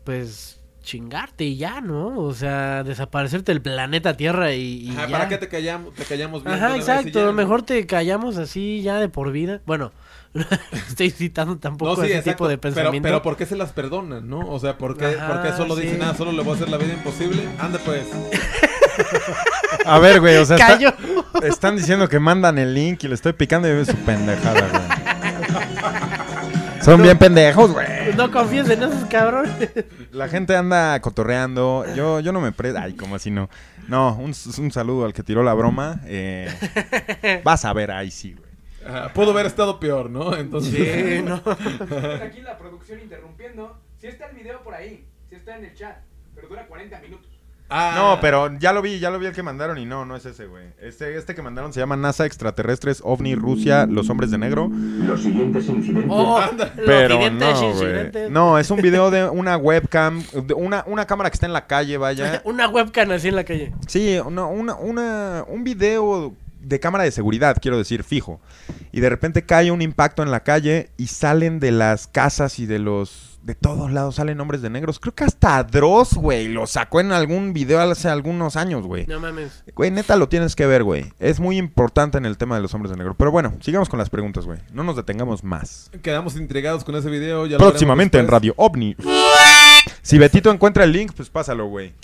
Pues chingarte y ya, ¿no? O sea, desaparecerte del planeta Tierra y, y Ajá, ya. ¿Para qué te callamos, te callamos bien? Ajá, exacto. ya? Mejor te callamos así ya de por vida. Bueno, estoy citando tampoco No, sí, ese exacto, tipo de pero, pensamiento. pero ¿por qué se las perdonan, no? O sea, ¿por qué, Ajá, por qué solo sí. dicen, ah, solo le voy a hacer la vida imposible? Ande pues. A ver, güey, o sea, está- están diciendo que mandan el link y le estoy picando y ve su pendejada, güey. Son bien pendejos, güey. No confíes en esos cabrones. La gente anda cotorreando. Yo, yo no me pre... Ay, como así no. No, un, un saludo al que tiró la broma. Eh, vas a ver, ahí sí, güey. Ajá, pudo haber estado peor, ¿no? Entonces, Sí, no. Aquí la producción interrumpiendo. Si está el video por ahí, si está en el chat, pero dura 40 minutos. Ah, No, pero ya lo vi, ya lo vi el que mandaron y no, no es ese, güey. Este, este que mandaron se llama NASA Extraterrestres OVNI Rusia, los hombres de negro. Los siguientes incidentes Oh, Pero los no, siguientes güey. incidentes. No, es un video de una webcam, de una, una cámara que está en la calle, vaya. Una webcam así en la calle. Sí, una, una, una- un video de cámara de seguridad, quiero decir, fijo. Y de repente cae un impacto en la calle y salen de las casas y de los... De todos lados salen hombres de negros. Creo que hasta Dross, güey, lo sacó en algún video hace algunos años, güey. No mames. Güey, neta lo tienes que ver, güey. Es muy importante en el tema de los hombres de negro. Pero bueno, sigamos con las preguntas, güey. No nos detengamos más. Quedamos intrigados con ese video. Ya lo Próximamente en Radio OVNI. Si Betito encuentra el link, pues pásalo, güey.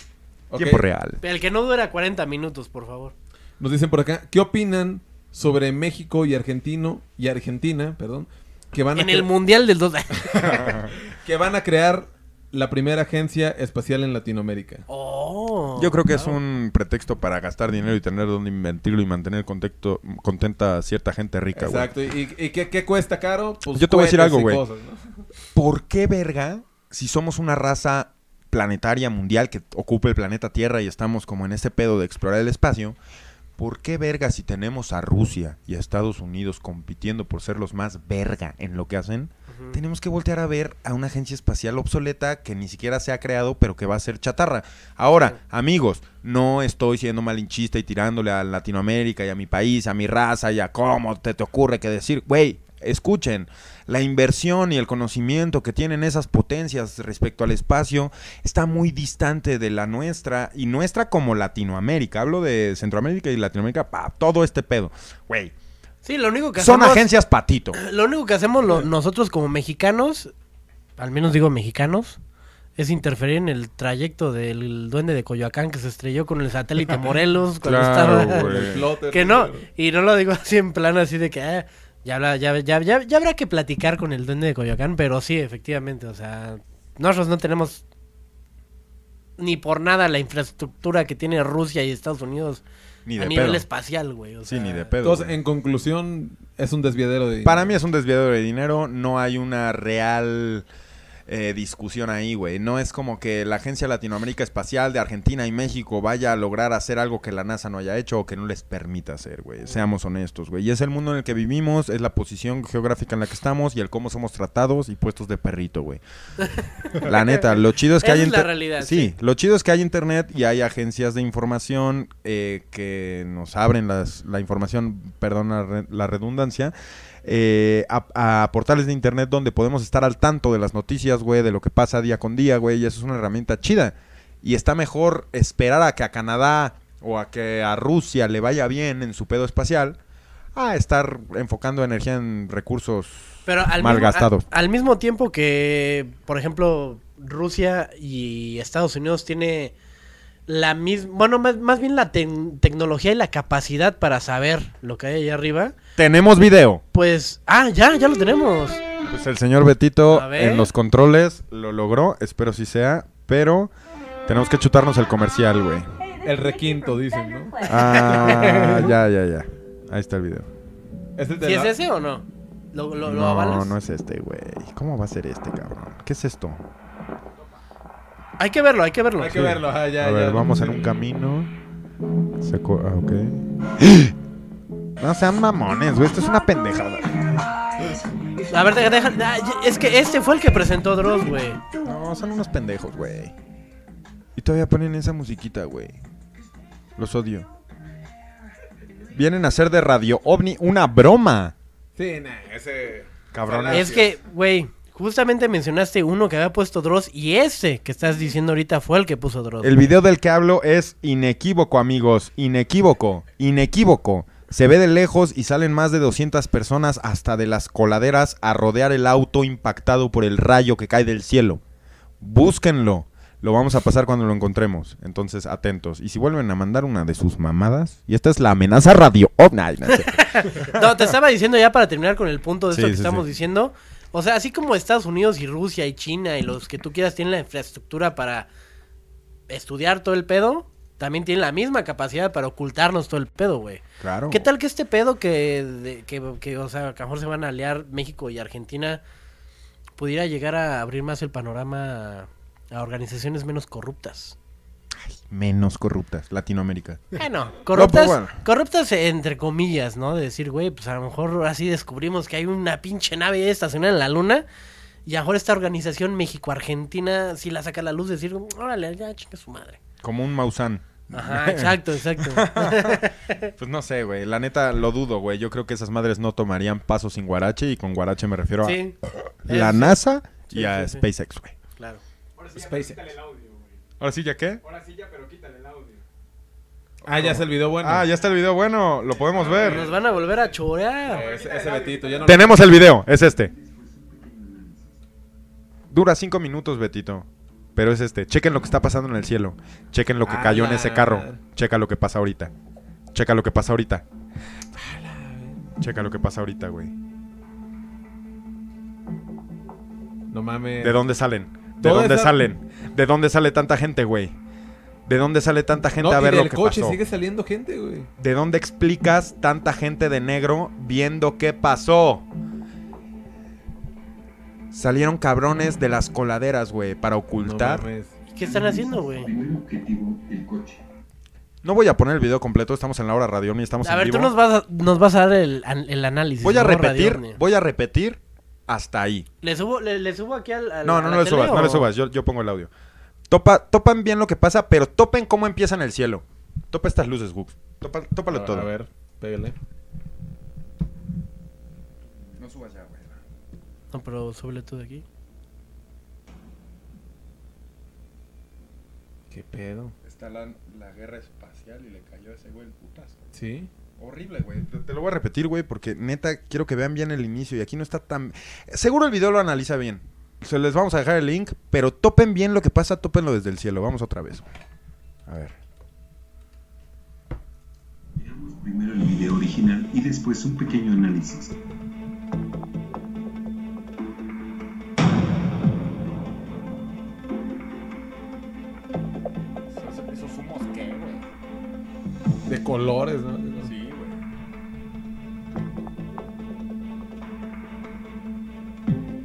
Tiempo real. El que no dura 40 minutos, por favor. Nos dicen por acá, ¿qué opinan sobre México y Argentino y Argentina, perdón, que van a En el mundial del 2. que van a crear la primera agencia espacial en Latinoamérica? oh. Yo creo que es un pretexto para gastar dinero y tener donde invertirlo y mantener contexto, contenta a cierta gente rica, güey. Exacto. ¿Y, y qué, qué cuesta caro? Pues Yo te voy a decir algo, güey. ¿Por qué, verga, si somos una raza planetaria mundial que ocupa el planeta Tierra y estamos como en ese pedo de explorar el espacio, ¿por qué, verga, si tenemos a Rusia y a Estados Unidos compitiendo por ser los más verga en lo que hacen, tenemos que voltear a ver a una agencia espacial obsoleta que ni siquiera se ha creado, pero que va a ser chatarra. Ahora, amigos, no estoy siendo malinchista y tirándole a Latinoamérica y a mi país, a mi raza y a cómo te, te ocurre que decir, güey, escuchen, la inversión y el conocimiento que tienen esas potencias respecto al espacio está muy distante de la nuestra y nuestra como Latinoamérica. Hablo de Centroamérica y Latinoamérica, pa, todo este pedo. Güey, Sí, lo único que son hacemos... agencias patito. Lo único que hacemos lo- nosotros como mexicanos, al menos digo mexicanos, es interferir en el trayecto del duende de Coyoacán que se estrelló con el satélite Morelos cuando Claro, estaba... Que no, y no lo digo así en plan así de que ah, ya, habla- ya, ya, ya, ya habrá que platicar con el duende de Coyoacán, pero sí, efectivamente, o sea, nosotros no tenemos ni por nada la infraestructura que tiene Rusia y Estados Unidos Ni a de nivel pedo. espacial, güey. o Sí, ni de pedo. Entonces, güey. en conclusión, es un desviadero de... Para mí es un desviado de dinero, no hay una real eh, discusión ahí, güey. No es como que la Agencia Latinoamérica Espacial de Argentina y México vaya a lograr hacer algo que la NASA no haya hecho o que no les permita hacer, güey. Seamos honestos, güey. Y es el mundo en el que vivimos, es la posición geográfica en la que estamos y el cómo somos tratados y puestos de perrito, güey. La neta, lo chido es que hay la inter- realidad, Sí, sí. lo chido es que hay internet y hay agencias de información eh, que nos abren las, la información, perdón la, re- la redundancia, eh, a, a portales de internet donde podemos estar al tanto de las noticias, güey, de lo que pasa día con día, güey, y eso es una herramienta chida. Y está mejor esperar a que a Canadá o a que a Rusia le vaya bien en su pedo espacial a estar enfocando energía en recursos Pero al malgastados. Mismo, al mismo tiempo que, por ejemplo, Rusia y Estados Unidos tiene la misma, bueno, más, más bien la tec- tecnología y la capacidad para saber lo que hay allá arriba, Tenemos video. pues, ah, ya, ya lo tenemos. Pues el señor Betito en los controles lo logró, espero si sea, pero tenemos que chutarnos el comercial, güey. El requinto, dicen, ¿no? Ah, ya, ya, ya. Ahí está el video. Este de ¿Sí es ese o no? ¿Lo, lo, lo no, avalas? no es este, güey. ¿Cómo va a ser este, cabrón? ¿Qué es esto? Hay que verlo, hay que verlo. Hay que verlo, ajá, ya, a ver, vamos en un camino. Se ah, ok. No sean mamones, güey. Esto es una pendejada. A ver, deja, deja- ah, ya- es que este fue el que presentó Dross, güey. No, son unos pendejos, güey. Y todavía ponen esa musiquita, güey. Los odio. Vienen a hacer de Radio OVNI una broma. Sí, nah, ese... Cabrones. Es que, güey, justamente mencionaste uno que había puesto Dross y ese que estás diciendo ahorita fue el que puso Dross. El video del que hablo es inequívoco, amigos. Inequívoco. Inequívoco. Se ve de lejos y salen más de 200 personas hasta de las coladeras a rodear el auto impactado por el rayo que cae del cielo. Búsquenlo. Lo vamos a pasar cuando lo encontremos. Entonces, atentos. Y si vuelven a mandar una de sus mamadas, y esta es la amenaza radio. Oh, nah, no te estaba diciendo ya para terminar con el punto de Sí, esto que sí, estamos sí. diciendo. O sea, así como Estados Unidos y Rusia y China y los que tú quieras tienen la infraestructura para estudiar todo el pedo, también tienen la misma capacidad para ocultarnos todo el pedo, güey. claro. ¿Qué tal que este pedo que, de- que, que, o sea, que a lo mejor se van a aliar México y Argentina pudiera llegar a abrir más el panorama a organizaciones menos corruptas? Menos corruptas. Latinoamérica. Bueno, corruptas, bueno. corruptas entre comillas, ¿no? De decir, güey, pues a lo mejor así descubrimos que hay una pinche nave estacionada en la luna y a lo mejor esta organización México-Argentina sí la saca a la luz, decir, órale, ya chinga su madre. Como un Maussan. Ajá, exacto, exacto. Pues no sé, güey. La neta lo dudo, güey. Yo creo que esas madres no tomarían paso sin Guarache. Y con Guarache me refiero a la Es- NASA Sí, y a sí. SpaceX, güey. claro. Ahora SpaceX. el audio. Ahora sí, ¿ya qué? Ahora sí, ya, pero quítale el audio. Ah, ya es el video bueno. Ah, ya está el video bueno. Lo podemos ver. Nos van a volver a chorear. Ese, ese Betito, ya no... Tenemos el video. Es este. Dura cinco minutos, Betito. Pero es este. Chequen lo que está pasando en el cielo. Chequen lo que cayó en ese carro. madre. Checa lo que pasa ahorita. Checa lo que pasa ahorita. Checa lo que pasa ahorita, güey. No mames. ¿De dónde salen? ¿De Toda dónde esa- salen? ¿De dónde sale tanta gente, güey? ¿De dónde sale tanta gente No, a y ver lo del que coche pasó? sigue saliendo gente, güey. ¿De dónde explicas tanta gente de negro viendo qué pasó? Salieron cabrones de las coladeras, güey, para ocultar. No. ¿Qué están haciendo, güey? No voy a poner el video completo, estamos en la hora radio y estamos A en ver, vivo. tú nos vas a, nos vas a dar el, an- el análisis. Voy a repetir, Radio Ovni. voy a repetir hasta ahí. ¿Le subo, le, le subo aquí al, al- No, no, no le subas, no le subas, yo, yo pongo el audio. Topa, topan bien lo que pasa, pero topen cómo empieza en el cielo. Topa estas luces, Gux. Topa, tópalo A- todo. A ver, pégale. No subas ya, güey. No, pero súbele tú de aquí. ¿Qué pedo? Está la, la guerra espacial y le cayó a ese güey el putazo. ¿Sí? Horrible, güey. Te, te lo voy a repetir, güey, porque neta quiero que vean bien el inicio y aquí no está tan... Seguro el video lo analiza bien. Se les vamos a dejar el link, pero topen bien lo que pasa, topenlo desde el cielo. Vamos otra vez, güey. A ver. Veamos primero el video original y después un pequeño análisis. ¿Esos humos qué, güey? De colores, ¿no?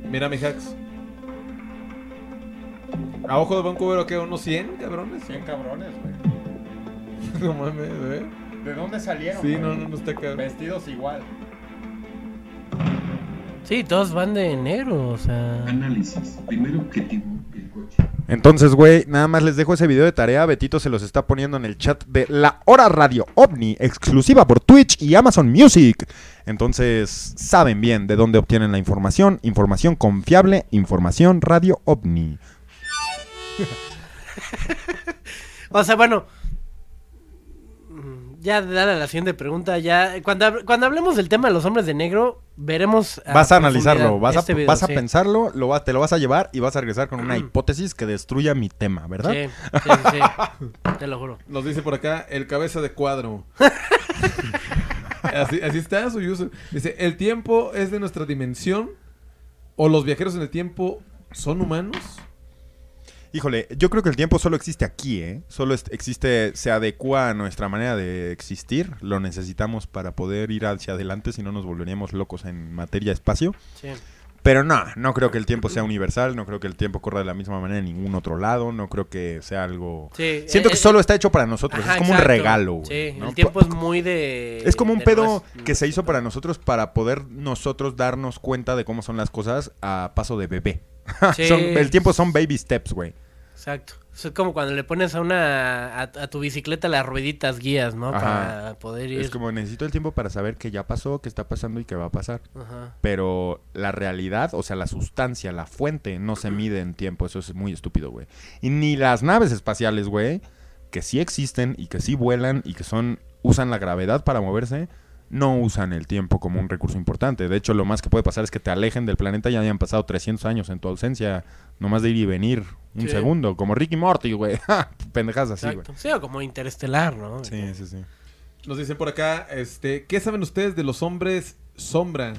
Mira, mi hacks. A ojo de buen cubero, ¿qué? ¿Unos 100 cabrones? 100 cabrones, güey. No mames, ¿eh? ¿De dónde salieron? Sí, no, no, no está cabrón. Vestidos igual. Sí, todos van de negro, o sea. Análisis. Primer objetivo. Entonces, güey, nada más les dejo ese video de tarea. Betito se los está poniendo en el chat de La Hora Radio OVNI, exclusiva por Twitch y Amazon Music. Entonces, saben bien de dónde obtienen la información. Información confiable, información Radio OVNI. O sea, bueno. Mm, Ya dale a la siguiente pregunta. Ya, cuando, cuando hablemos del tema de los hombres de negro, veremos. Vas a analizarlo, vas a, este video, vas a sí. pensarlo, lo va- te lo vas a llevar y vas a regresar con una hipótesis que destruya mi tema, ¿verdad? Sí, sí, sí, sí. Te lo juro. Nos dice por acá el cabeza de cuadro. así, así está su user. Dice, ¿el tiempo es de nuestra dimensión? ¿O los viajeros en el tiempo son humanos? Híjole, yo creo que el tiempo solo existe aquí, ¿eh? Solo existe, se adecua a nuestra manera de existir. Lo necesitamos para poder ir hacia adelante, si no nos volveríamos locos en materia espacio. Sí. Pero no, no creo que el tiempo sea universal, no creo que el tiempo corra de la misma manera en ningún otro lado, no creo que sea algo... Sí, Siento eh, que solo está hecho para nosotros, ajá, es como un regalo, güey. Sí, ¿no? el tiempo es muy de. Es como un pedo que se hizo para nosotros para poder nosotros darnos cuenta de cómo son las cosas a paso de bebé. Sí. Son- el tiempo son baby steps, güey. Exacto. Es como cuando le pones a una a, a tu bicicleta las rueditas guías, ¿no? Ajá. Para poder ir. Es como necesito el tiempo para saber que ya pasó, que está pasando y que va a pasar. Ajá. Pero la realidad, o sea, la sustancia, la fuente, no se mide en tiempo. Eso es muy estúpido, güey. Y ni las naves espaciales, güey, que sí existen y que sí vuelan y que son usan la gravedad para moverse, no usan el tiempo como un recurso importante. De hecho, lo más que puede pasar es que te alejen del planeta y hayan pasado 300 años en tu ausencia, nomás de ir y venir un Sí. segundo, como Ricky Morty, güey. Pendejas así, güey. Sí, o como interestelar, ¿no? Sí, sí, sí. Nos dicen por acá, este, ¿qué saben ustedes de los hombres sombra?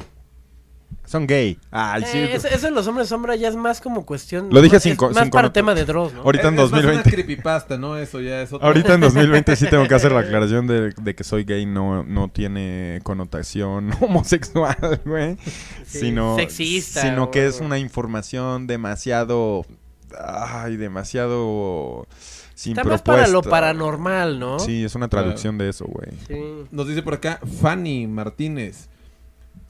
Son gay. Ay, sí. Eh, eso, eso de los hombres sombra ya es más como cuestión. Lo dije es sin co- Más sin para tema de Dross, ¿no? Ahorita en Es- es más 2020. una creepypasta, ¿no? Eso ya es otro. Ahorita en 2020 sí tengo que hacer la aclaración de, de que soy gay no, no tiene connotación homosexual, güey. Sí, sino, sexista Sino que es una información demasiado... Ay, demasiado... Sin Está más para lo paranormal, ¿no? Sí, es una traducción de eso, güey. Sí. Nos dice por acá Fanny Martínez.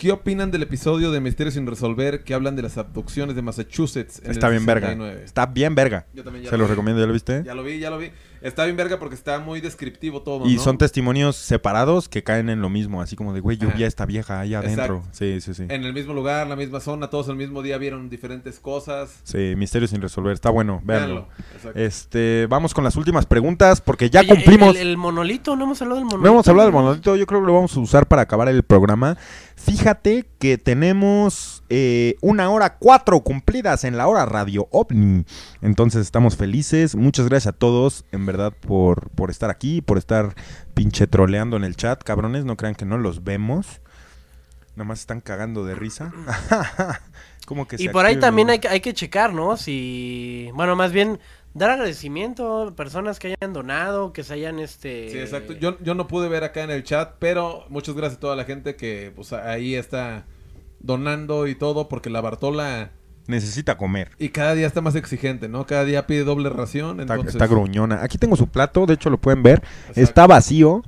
¿Qué opinan del episodio de Misterios sin resolver que hablan de las abducciones de Massachusetts? en Está el bien verga. 69? Está bien verga. Yo también ya Se lo vi. recomiendo, ¿ya lo viste? Ya lo vi, ya lo vi. Está bien verga porque está muy descriptivo todo, Y ¿no? son testimonios separados que caen en lo mismo, así como de, güey, yo Ajá. vi a esta vieja ahí adentro. Exacto. Sí, sí, sí. En el mismo lugar, la misma zona, todos el mismo día vieron diferentes cosas. Sí, misterio sin resolver. Está bueno, véanlo. Este, vamos con las últimas preguntas porque ya Oye, el- cumplimos. El, el monolito, no hemos hablado del monolito. No hemos hablado del monolito, yo creo que lo vamos a usar para acabar el programa. Fíjate que tenemos eh, una hora cuatro cumplidas en la hora Radio OVNI. Entonces estamos felices. Muchas gracias a todos, en verdad, por, por estar aquí, por estar pinche troleando en el chat. Cabrones, no crean que no los vemos. Nada más están cagando de risa. Como que Y se por ahí también hay hay que checar, ¿no? Si. Bueno, más bien dar agradecimiento a personas que hayan donado, que se hayan este. Sí, exacto. Yo, yo no pude ver acá en el chat, pero muchas gracias a toda la gente que pues ahí está donando y todo, porque la Bartola Necesita comer. y cada día está más exigente, ¿no? Cada día pide doble ración, Está, entonces está gruñona. Aquí tengo su plato, de hecho lo pueden ver. Exacto. Está vacío.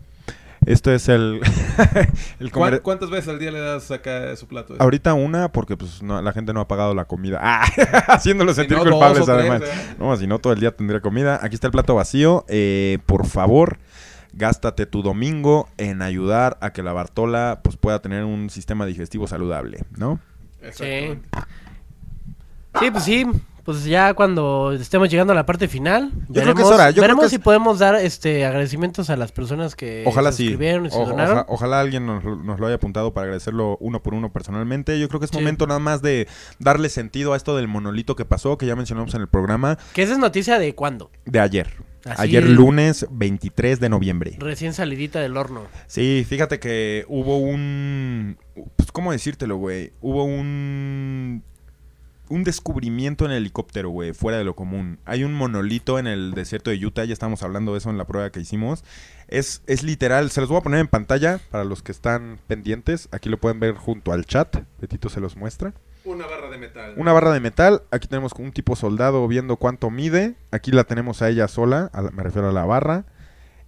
Esto es el, el ¿Cuán- comer- ¿Cuántas veces al día le das acá su plato? Ahorita una, porque pues no, la gente no ha pagado la comida. Ah, haciéndolo Si sentir no, dos culpables tres, además. ¿eh? No, si no, todo el día tendría comida. Aquí está el plato vacío. Eh, por favor, gástate tu domingo en ayudar a que la Bartola pues, pueda tener un sistema digestivo saludable, ¿no? Exactamente. Sí, pues sí. Pues ya cuando estemos llegando a la parte final, Yo creo veremos, que es hora, yo creo veremos que es- si podemos dar este agradecimientos a las personas que Ojalá sí. suscribieron y se O- donaron. oja- ojalá alguien nos, nos lo haya apuntado para agradecerlo uno por uno personalmente. Yo creo que es Sí. momento nada más de darle sentido a esto del monolito que pasó, que ya mencionamos en el programa Que esa es noticia de cuándo. de ayer. Así ayer lunes 23 de noviembre. Recién salidita del horno. Sí, fíjate que hubo un... Pues, ¿cómo decírtelo, güey? Hubo un... Un descubrimiento en el helicóptero, güey, fuera de lo común. Hay un monolito en el desierto de Utah, ya estamos hablando de eso en la prueba que hicimos. Es, es literal, se los voy a poner en pantalla para los que están pendientes. Aquí lo pueden ver junto al chat. Betito se los muestra. Una barra de metal. Una barra de metal. Aquí tenemos un tipo soldado viendo cuánto mide. Aquí la tenemos a ella sola. a la- me refiero a la barra.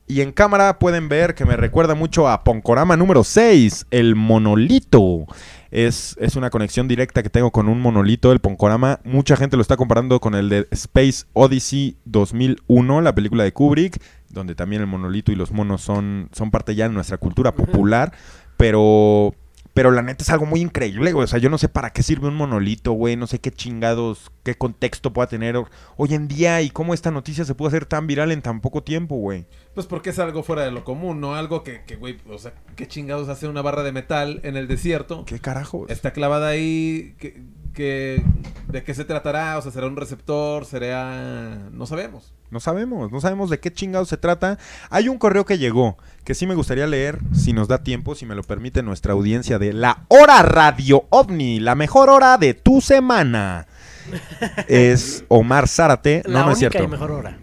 Y en cámara pueden ver que me recuerda mucho a Poncorama número 6, el monolito. Es, es una conexión directa que tengo con un monolito, el Poncorama. Mucha gente lo está comparando con el de Space Odyssey 2001, la película de Kubrick, donde también el monolito y los monos son, son parte ya de nuestra cultura popular. Pero, pero la neta es algo muy increíble, güey. O sea, yo no sé para qué sirve un monolito, güey. No sé qué chingados, qué contexto pueda tener hoy en día y cómo esta noticia se pudo hacer tan viral en tan poco tiempo, güey. Pues porque es algo fuera de lo común, ¿no? Algo que, que, güey, o sea, ¿qué chingados hace una barra de metal en el desierto? ¿Qué carajos? Está clavada ahí, que, que- ¿de qué se tratará? O sea, ¿será un receptor? ¿Será...? No sabemos. No sabemos, no sabemos de qué chingados se trata. Hay un correo que llegó que sí me gustaría leer, si nos da tiempo, si me lo permite nuestra audiencia de La Hora Radio OVNI, la mejor hora de tu semana. Es Omar Zárate, La no, no es única cierto. y mejor hora.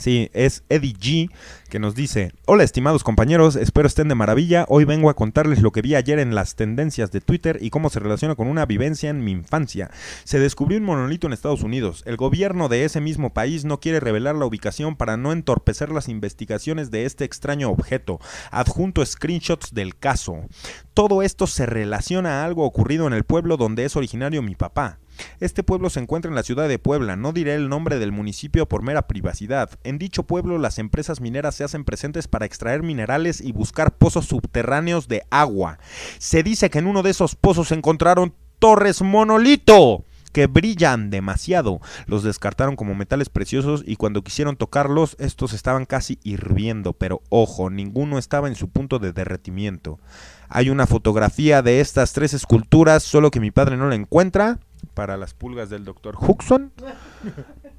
Sí, es Eddie G que nos dice, hola estimados compañeros, espero estén de maravilla, hoy vengo a contarles lo que vi ayer en las tendencias de Twitter y cómo se relaciona con una vivencia en mi infancia. Se descubrió un monolito en Estados Unidos, el gobierno de ese mismo país no quiere revelar la ubicación para no entorpecer las investigaciones de este extraño objeto, adjunto screenshots del caso. Todo esto se relaciona a algo ocurrido en el pueblo donde es originario mi papá. Este pueblo se encuentra en la ciudad de Puebla, no diré el nombre del municipio por mera privacidad. En dicho pueblo las empresas mineras se hacen presentes para extraer minerales y buscar pozos subterráneos de agua. Se dice que en uno de esos pozos encontraron torres monolito que brillan demasiado. Los descartaron como metales preciosos y cuando quisieron tocarlos, estos estaban casi hirviendo, pero ojo, ninguno estaba en su punto de derretimiento. Hay una fotografía de estas tres esculturas, solo que mi padre no la encuentra para las pulgas del doctor Huxon.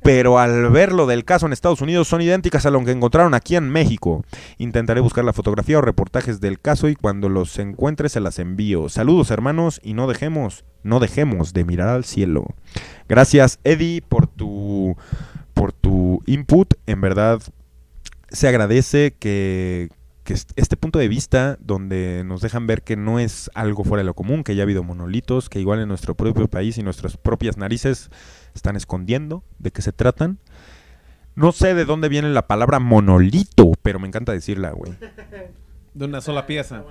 Pero al ver lo del caso en Estados Unidos son idénticas a lo que encontraron aquí en México. Intentaré buscar la fotografía o reportajes del caso y cuando los encuentre se las envío. Saludos hermanos y no dejemos, no dejemos de mirar al cielo. Gracias Eddie por tu por tu input. En verdad se agradece que, que est- este punto de vista donde nos dejan ver que no es algo fuera de lo común, que ya ha habido monolitos, que igual en nuestro propio país y nuestras propias narices están escondiendo de qué se tratan. No sé de dónde viene la palabra monolito, pero me encanta decirla, güey. De una sola pieza.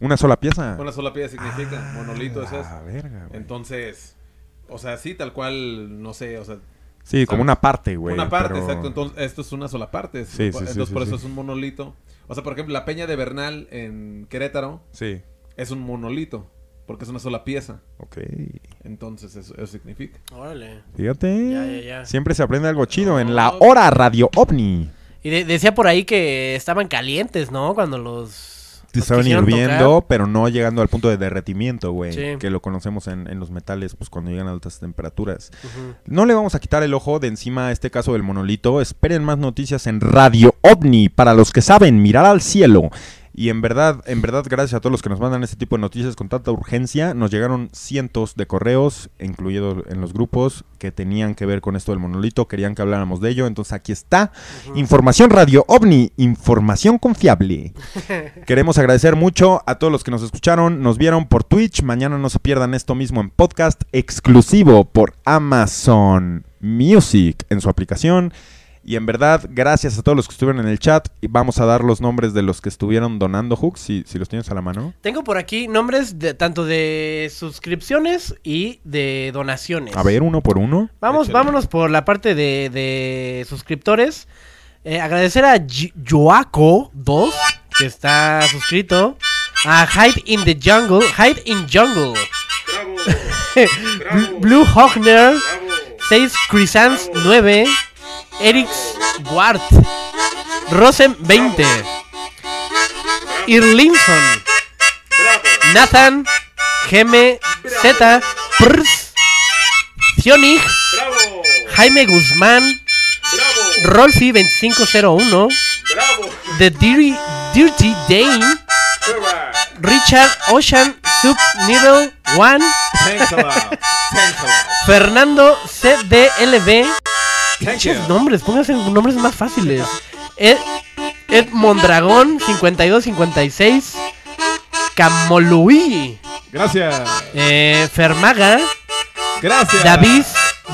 Una sola pieza. Una sola pieza significa monolito, eso es. Ah, verga, güey. Entonces, o sea, sí, tal cual, no sé, o sea, Sí, como una parte, güey. una parte, pero- exacto. Entonces, esto es una sola parte. Sí, sí, sí, Entonces, sí, por sí. eso es un monolito. O sea, por ejemplo, la Peña de Bernal en Querétaro Sí, es un monolito, porque es una sola pieza. ok. Entonces, eso, eso significa. Órale. Fíjate. Ya, ya, ya. Siempre se aprende algo chido en la hora Radio OVNI. Y de- decía por ahí que estaban calientes, ¿no? Cuando los. Los Estaban hirviendo, tocar. pero no llegando al punto de derretimiento, güey. Sí. Que lo conocemos en, en los metales, pues cuando llegan a altas temperaturas. No le vamos a quitar el ojo de encima a este caso del monolito. Esperen más noticias en Radio OVNI para los que saben mirar al cielo. Y en verdad, en verdad, gracias a todos los que nos mandan este tipo de noticias con tanta urgencia. Nos llegaron cientos de correos, incluidos en los grupos, que tenían que ver con esto del monolito. Querían que habláramos de ello. Entonces aquí está. Información Radio OVNI. Información confiable. Queremos agradecer mucho a todos los que nos escucharon, nos vieron por Twitch. Mañana no se pierdan esto mismo en podcast exclusivo por Amazon Music en su aplicación. Y en verdad, gracias a todos los que estuvieron en el chat. Y vamos a dar los nombres de los que estuvieron donando hooks, si, si los tienes a la mano. Tengo por aquí nombres de tanto de suscripciones y de donaciones. A ver, uno por uno. Vamos, Échale. vámonos por la parte de, de suscriptores. Eh, agradecer a Gi- Joaco2, que está suscrito. A Hype in the Jungle. Hype in Jungle. Bravo. Blue Hogner. Bravo. 6 Crisans 9. Erix Ward. Rosen 20. Irlinson. Nathan. Geme Z. Prs. Zionig. Jaime Guzmán. Rolfi 2501. Bravo. The Dirty, Dirty Dane. Richard Ocean Sub Needle 1. Thanks a lot. Thanks a lot. Fernando CDLB. Nombres, pónganse nombres más fáciles. Ed, Ed Mondragón 5256. Camoluí. Gracias. Eh, Fermaga. Gracias. David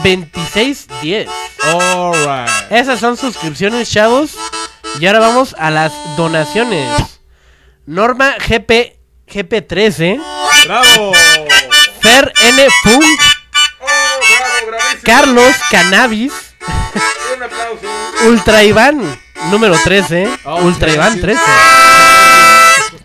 2610. Alright. Esas son suscripciones, chavos. Y ahora vamos a las donaciones. Norma GP GP13, ¡Bravo! Fer N Funk, ¡Oh, bravo! Carlos Cannabis, Un aplauso. Ultra Iván, número 13. Oh, Ultra Iván gracias. 13.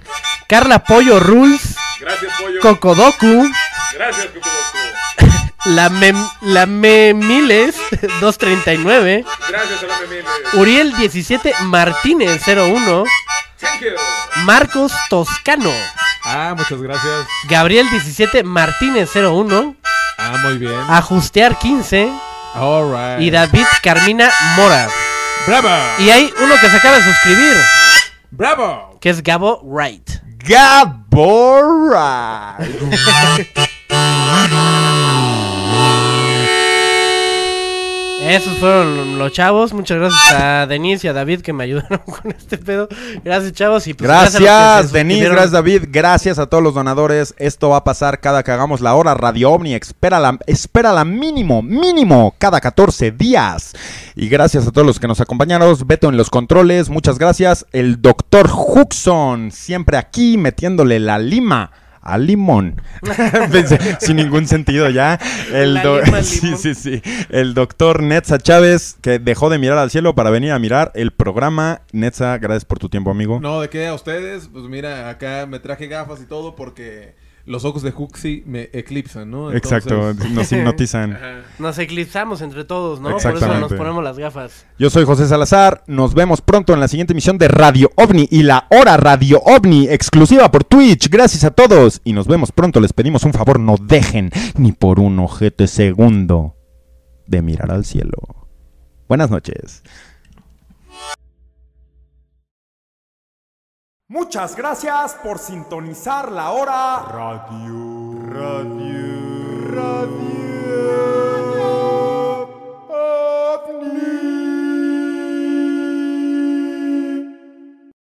Carla Pollo Rules, Gracias, pollo. Kokodoku, Gracias, Cucuboco. la, Mem la Memiles 239, Gracias a la Memile. Uriel 17 Martínez 01, Thank you. Marcos Toscano, Ah, muchas gracias. Gabriel 17 Martínez 01, Ah, muy bien. Ajustear 15 Alright. y David Carmina Mora. ¡Bravo! Y hay uno que se acaba de suscribir, ¡Bravo! que es Gabo Wright. Gabora. Esos fueron los chavos. Muchas gracias a Denise y a David que me ayudaron con este pedo. Gracias, chavos. Y pues, Gracias, se Denise, gracias, David. Gracias a todos los donadores. Esto va a pasar cada que hagamos la hora Radio OVNI. Espérala, espérala mínimo, mínimo, cada 14 días. Y gracias a todos los que nos acompañaron. Beto en los controles, muchas gracias. El doctor Huxon, siempre aquí metiéndole la lima. Al limón. Pensé, sin ningún sentido ya. El sí, sí, sí. El doctor Netza Chávez, que dejó de mirar al cielo para venir a mirar el programa. Netza, gracias por tu tiempo, amigo. No, ¿de qué? A ustedes, pues mira, acá me traje gafas y todo porque los ojos de Huxi me eclipsan, ¿no? Exacto, nos hipnotizan. Nos eclipsamos entre todos, ¿no? Por eso nos ponemos las gafas. Yo soy José Salazar, nos vemos pronto en la siguiente emisión de Radio OVNI y la hora Radio OVNI exclusiva por Twitch. Gracias a todos y nos vemos pronto. Les pedimos un favor, no dejen ni por un ojete segundo de mirar al cielo. Buenas noches. Muchas gracias por sintonizar la hora Radio. Radio. Radio